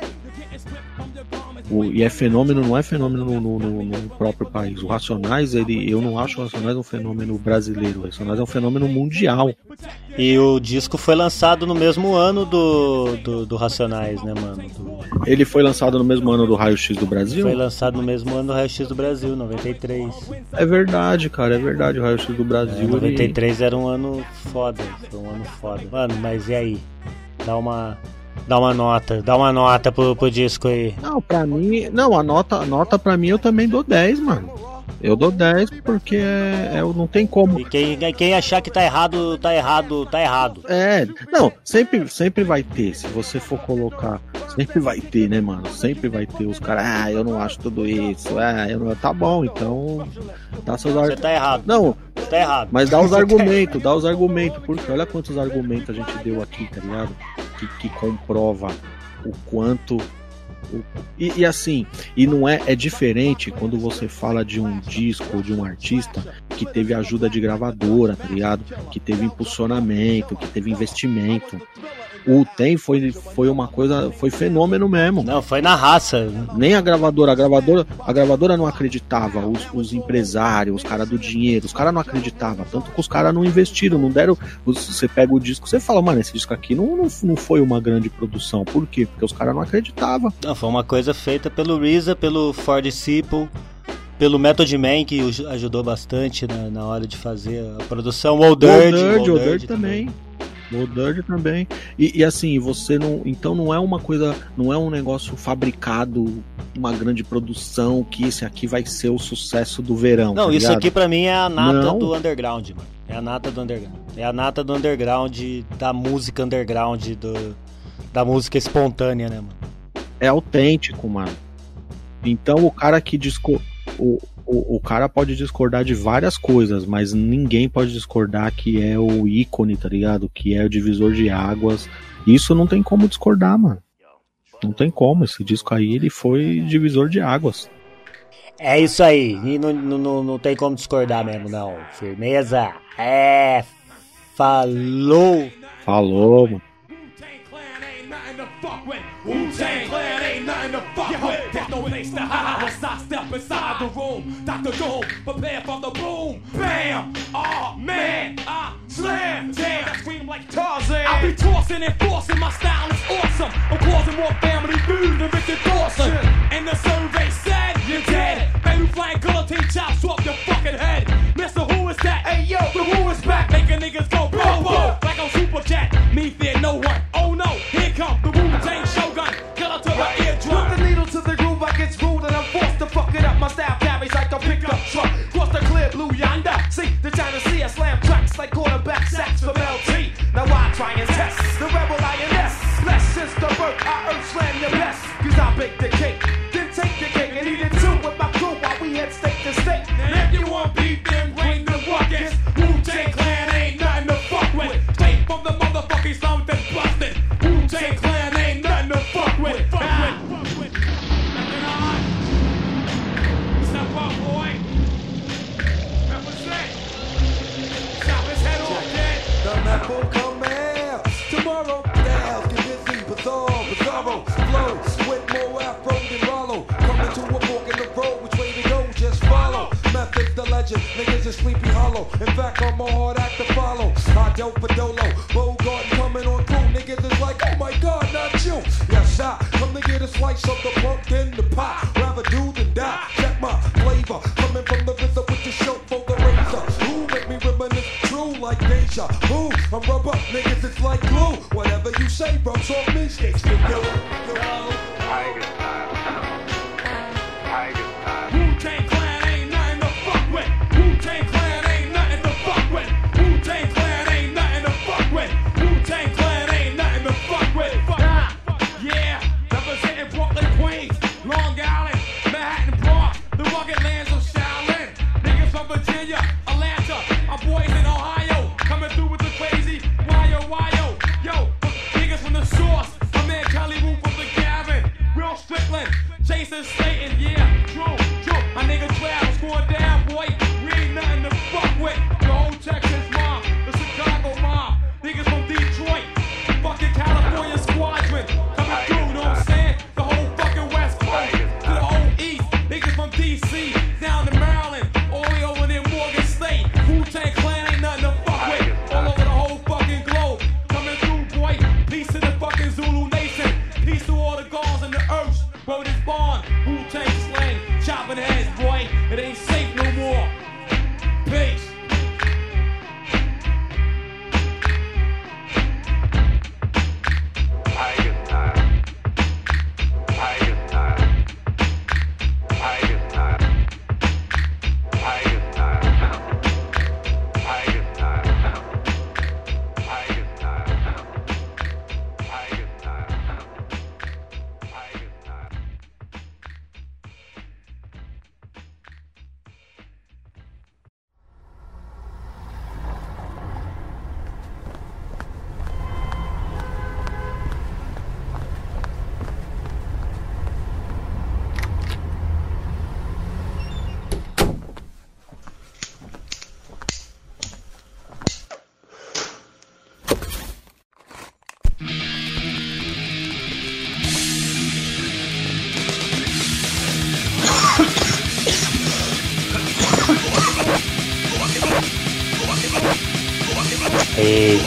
O- e é fenômeno, não é fenômeno no, no- no- próprio país. O Racionais, ele, eu não acho o Racionais um fenômeno brasileiro. O Racionais é um fenômeno mundial. E o disco foi lançado no mesmo ano do, do, do Racionais, né, mano? Do- Ele foi lançado no mesmo ano do Raio X do Brasil? foi lançado no mesmo ano do Raio X do Brasil, 93. É verdade, cara, é verdade. O Raio X do Brasil. É, ele- 93 era um ano foda, foi um ano foda. Mano, mas e aí? Dá uma, dá uma nota, dá uma nota pro, pro disco aí. Não, pra mim. Não, a nota, a nota pra mim eu também dou 10, mano. Eu dou 10 porque é, é- não tem como. E quem, quem achar que tá errado, tá errado, tá errado. É, não, sempre, sempre vai ter, se você for colocar, sempre vai ter, né, mano? Sempre vai ter os caras, ah, eu não acho tudo isso, ah, eu não. Tá bom, então. Dá seus Você tá errado. Não, Você tá errado. mas dá os tá argumentos, dá os argumentos, porque olha quantos argumentos a gente deu aqui, tá ligado? Que, que comprova o quanto. E, e assim, e não é, é diferente quando você fala de um disco ou de um artista que teve ajuda de gravadora, tá ligado? Que teve impulsionamento, que teve investimento. O Tem foi, foi uma coisa, foi fenômeno mesmo. Não, foi na raça. Nem a gravadora, a gravadora, a gravadora não acreditava, os, os empresários, os caras do dinheiro, os caras não acreditavam, tanto que os caras não investiram, não deram. Você pega o disco, você fala, mano, esse disco aqui não, não, não foi uma grande produção. Por quê? Porque os caras não acreditavam. Não, foi uma coisa feita pelo RZA, pelo Ford Simple, pelo Method Man, que aj- ajudou bastante na, na hora de fazer a produção. O Old O Dirty, Dirty, o o Old Dirty também. O Dirty também. E, e assim, você não. Então não é uma coisa. Não é um negócio fabricado, uma grande produção, que esse aqui vai ser o sucesso do verão. Não, tá isso ligado? aqui pra mim é a nata Não. do underground, mano. É a nata do underground. É a nata do underground, da música underground, do, da música espontânea, né, mano? é autêntico, mano. Então o cara que disco, o, o, o cara pode discordar de várias coisas, mas ninguém pode discordar que é o ícone, tá ligado? Que é o divisor de águas. Isso não tem como discordar, mano. Não tem como. Esse disco aí ele foi divisor de águas. É isso aí. E não, não, não, não tem como discordar mesmo, não. Firmeza. É. Falou. Falou, mano. Wu-Tang Clan ain't nothing to fuck with. There's no place to hide once I step inside the room. Dr. Doom, prepare for the boom. Bam! Oh man, I slam. Damn, I scream like Tarzan. I be tossing and forcing. My style is awesome. I'm causing more family feud than Richard Dawson. And the survey said you're dead. Baby flying guillotine chops off your fucking head. Mister, who is that? Hey yo, the who is back? Making niggas go boom boom like on Super Jet. Me fear no one. Oh no, here come the Wu and I'm forced to fuck it up. My style carries like a pickup truck. Cross the clear blue yonder. See the China Sea, I slam tracks like quarterback sacks from LT. Now I try and test the rebel INS. Less since the birth, I earth slam your best. Cause I bake the cake, then take the cake and eat it too with my crew while we head state to state. And if you want beef, then bring the ruckus. Wu-Tang Clan ain't nothing to fuck with. Straight from the motherfucking that's flow with more afro than Rollo. Coming to a fork in the road, which way to go? Just follow. Methods the legend, niggas is sleepy hollow. In fact, I'm a hard act to follow. I dope for Dolo, Bogart coming on through. Niggas is like, oh my god, not you. Yes, I come to get a slice of the in the pot. Rather do than die. Check my flavor, coming from the like deja vu? I'm rubber, niggas, it's like glue. Whatever you say rubs off me, sticks to you. Wu-Tang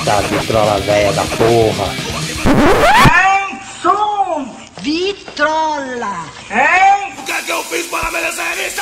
Eita, vitrola velha da porra. Hein, som, vitrola. Hein? O que é que eu fiz para merecer isso?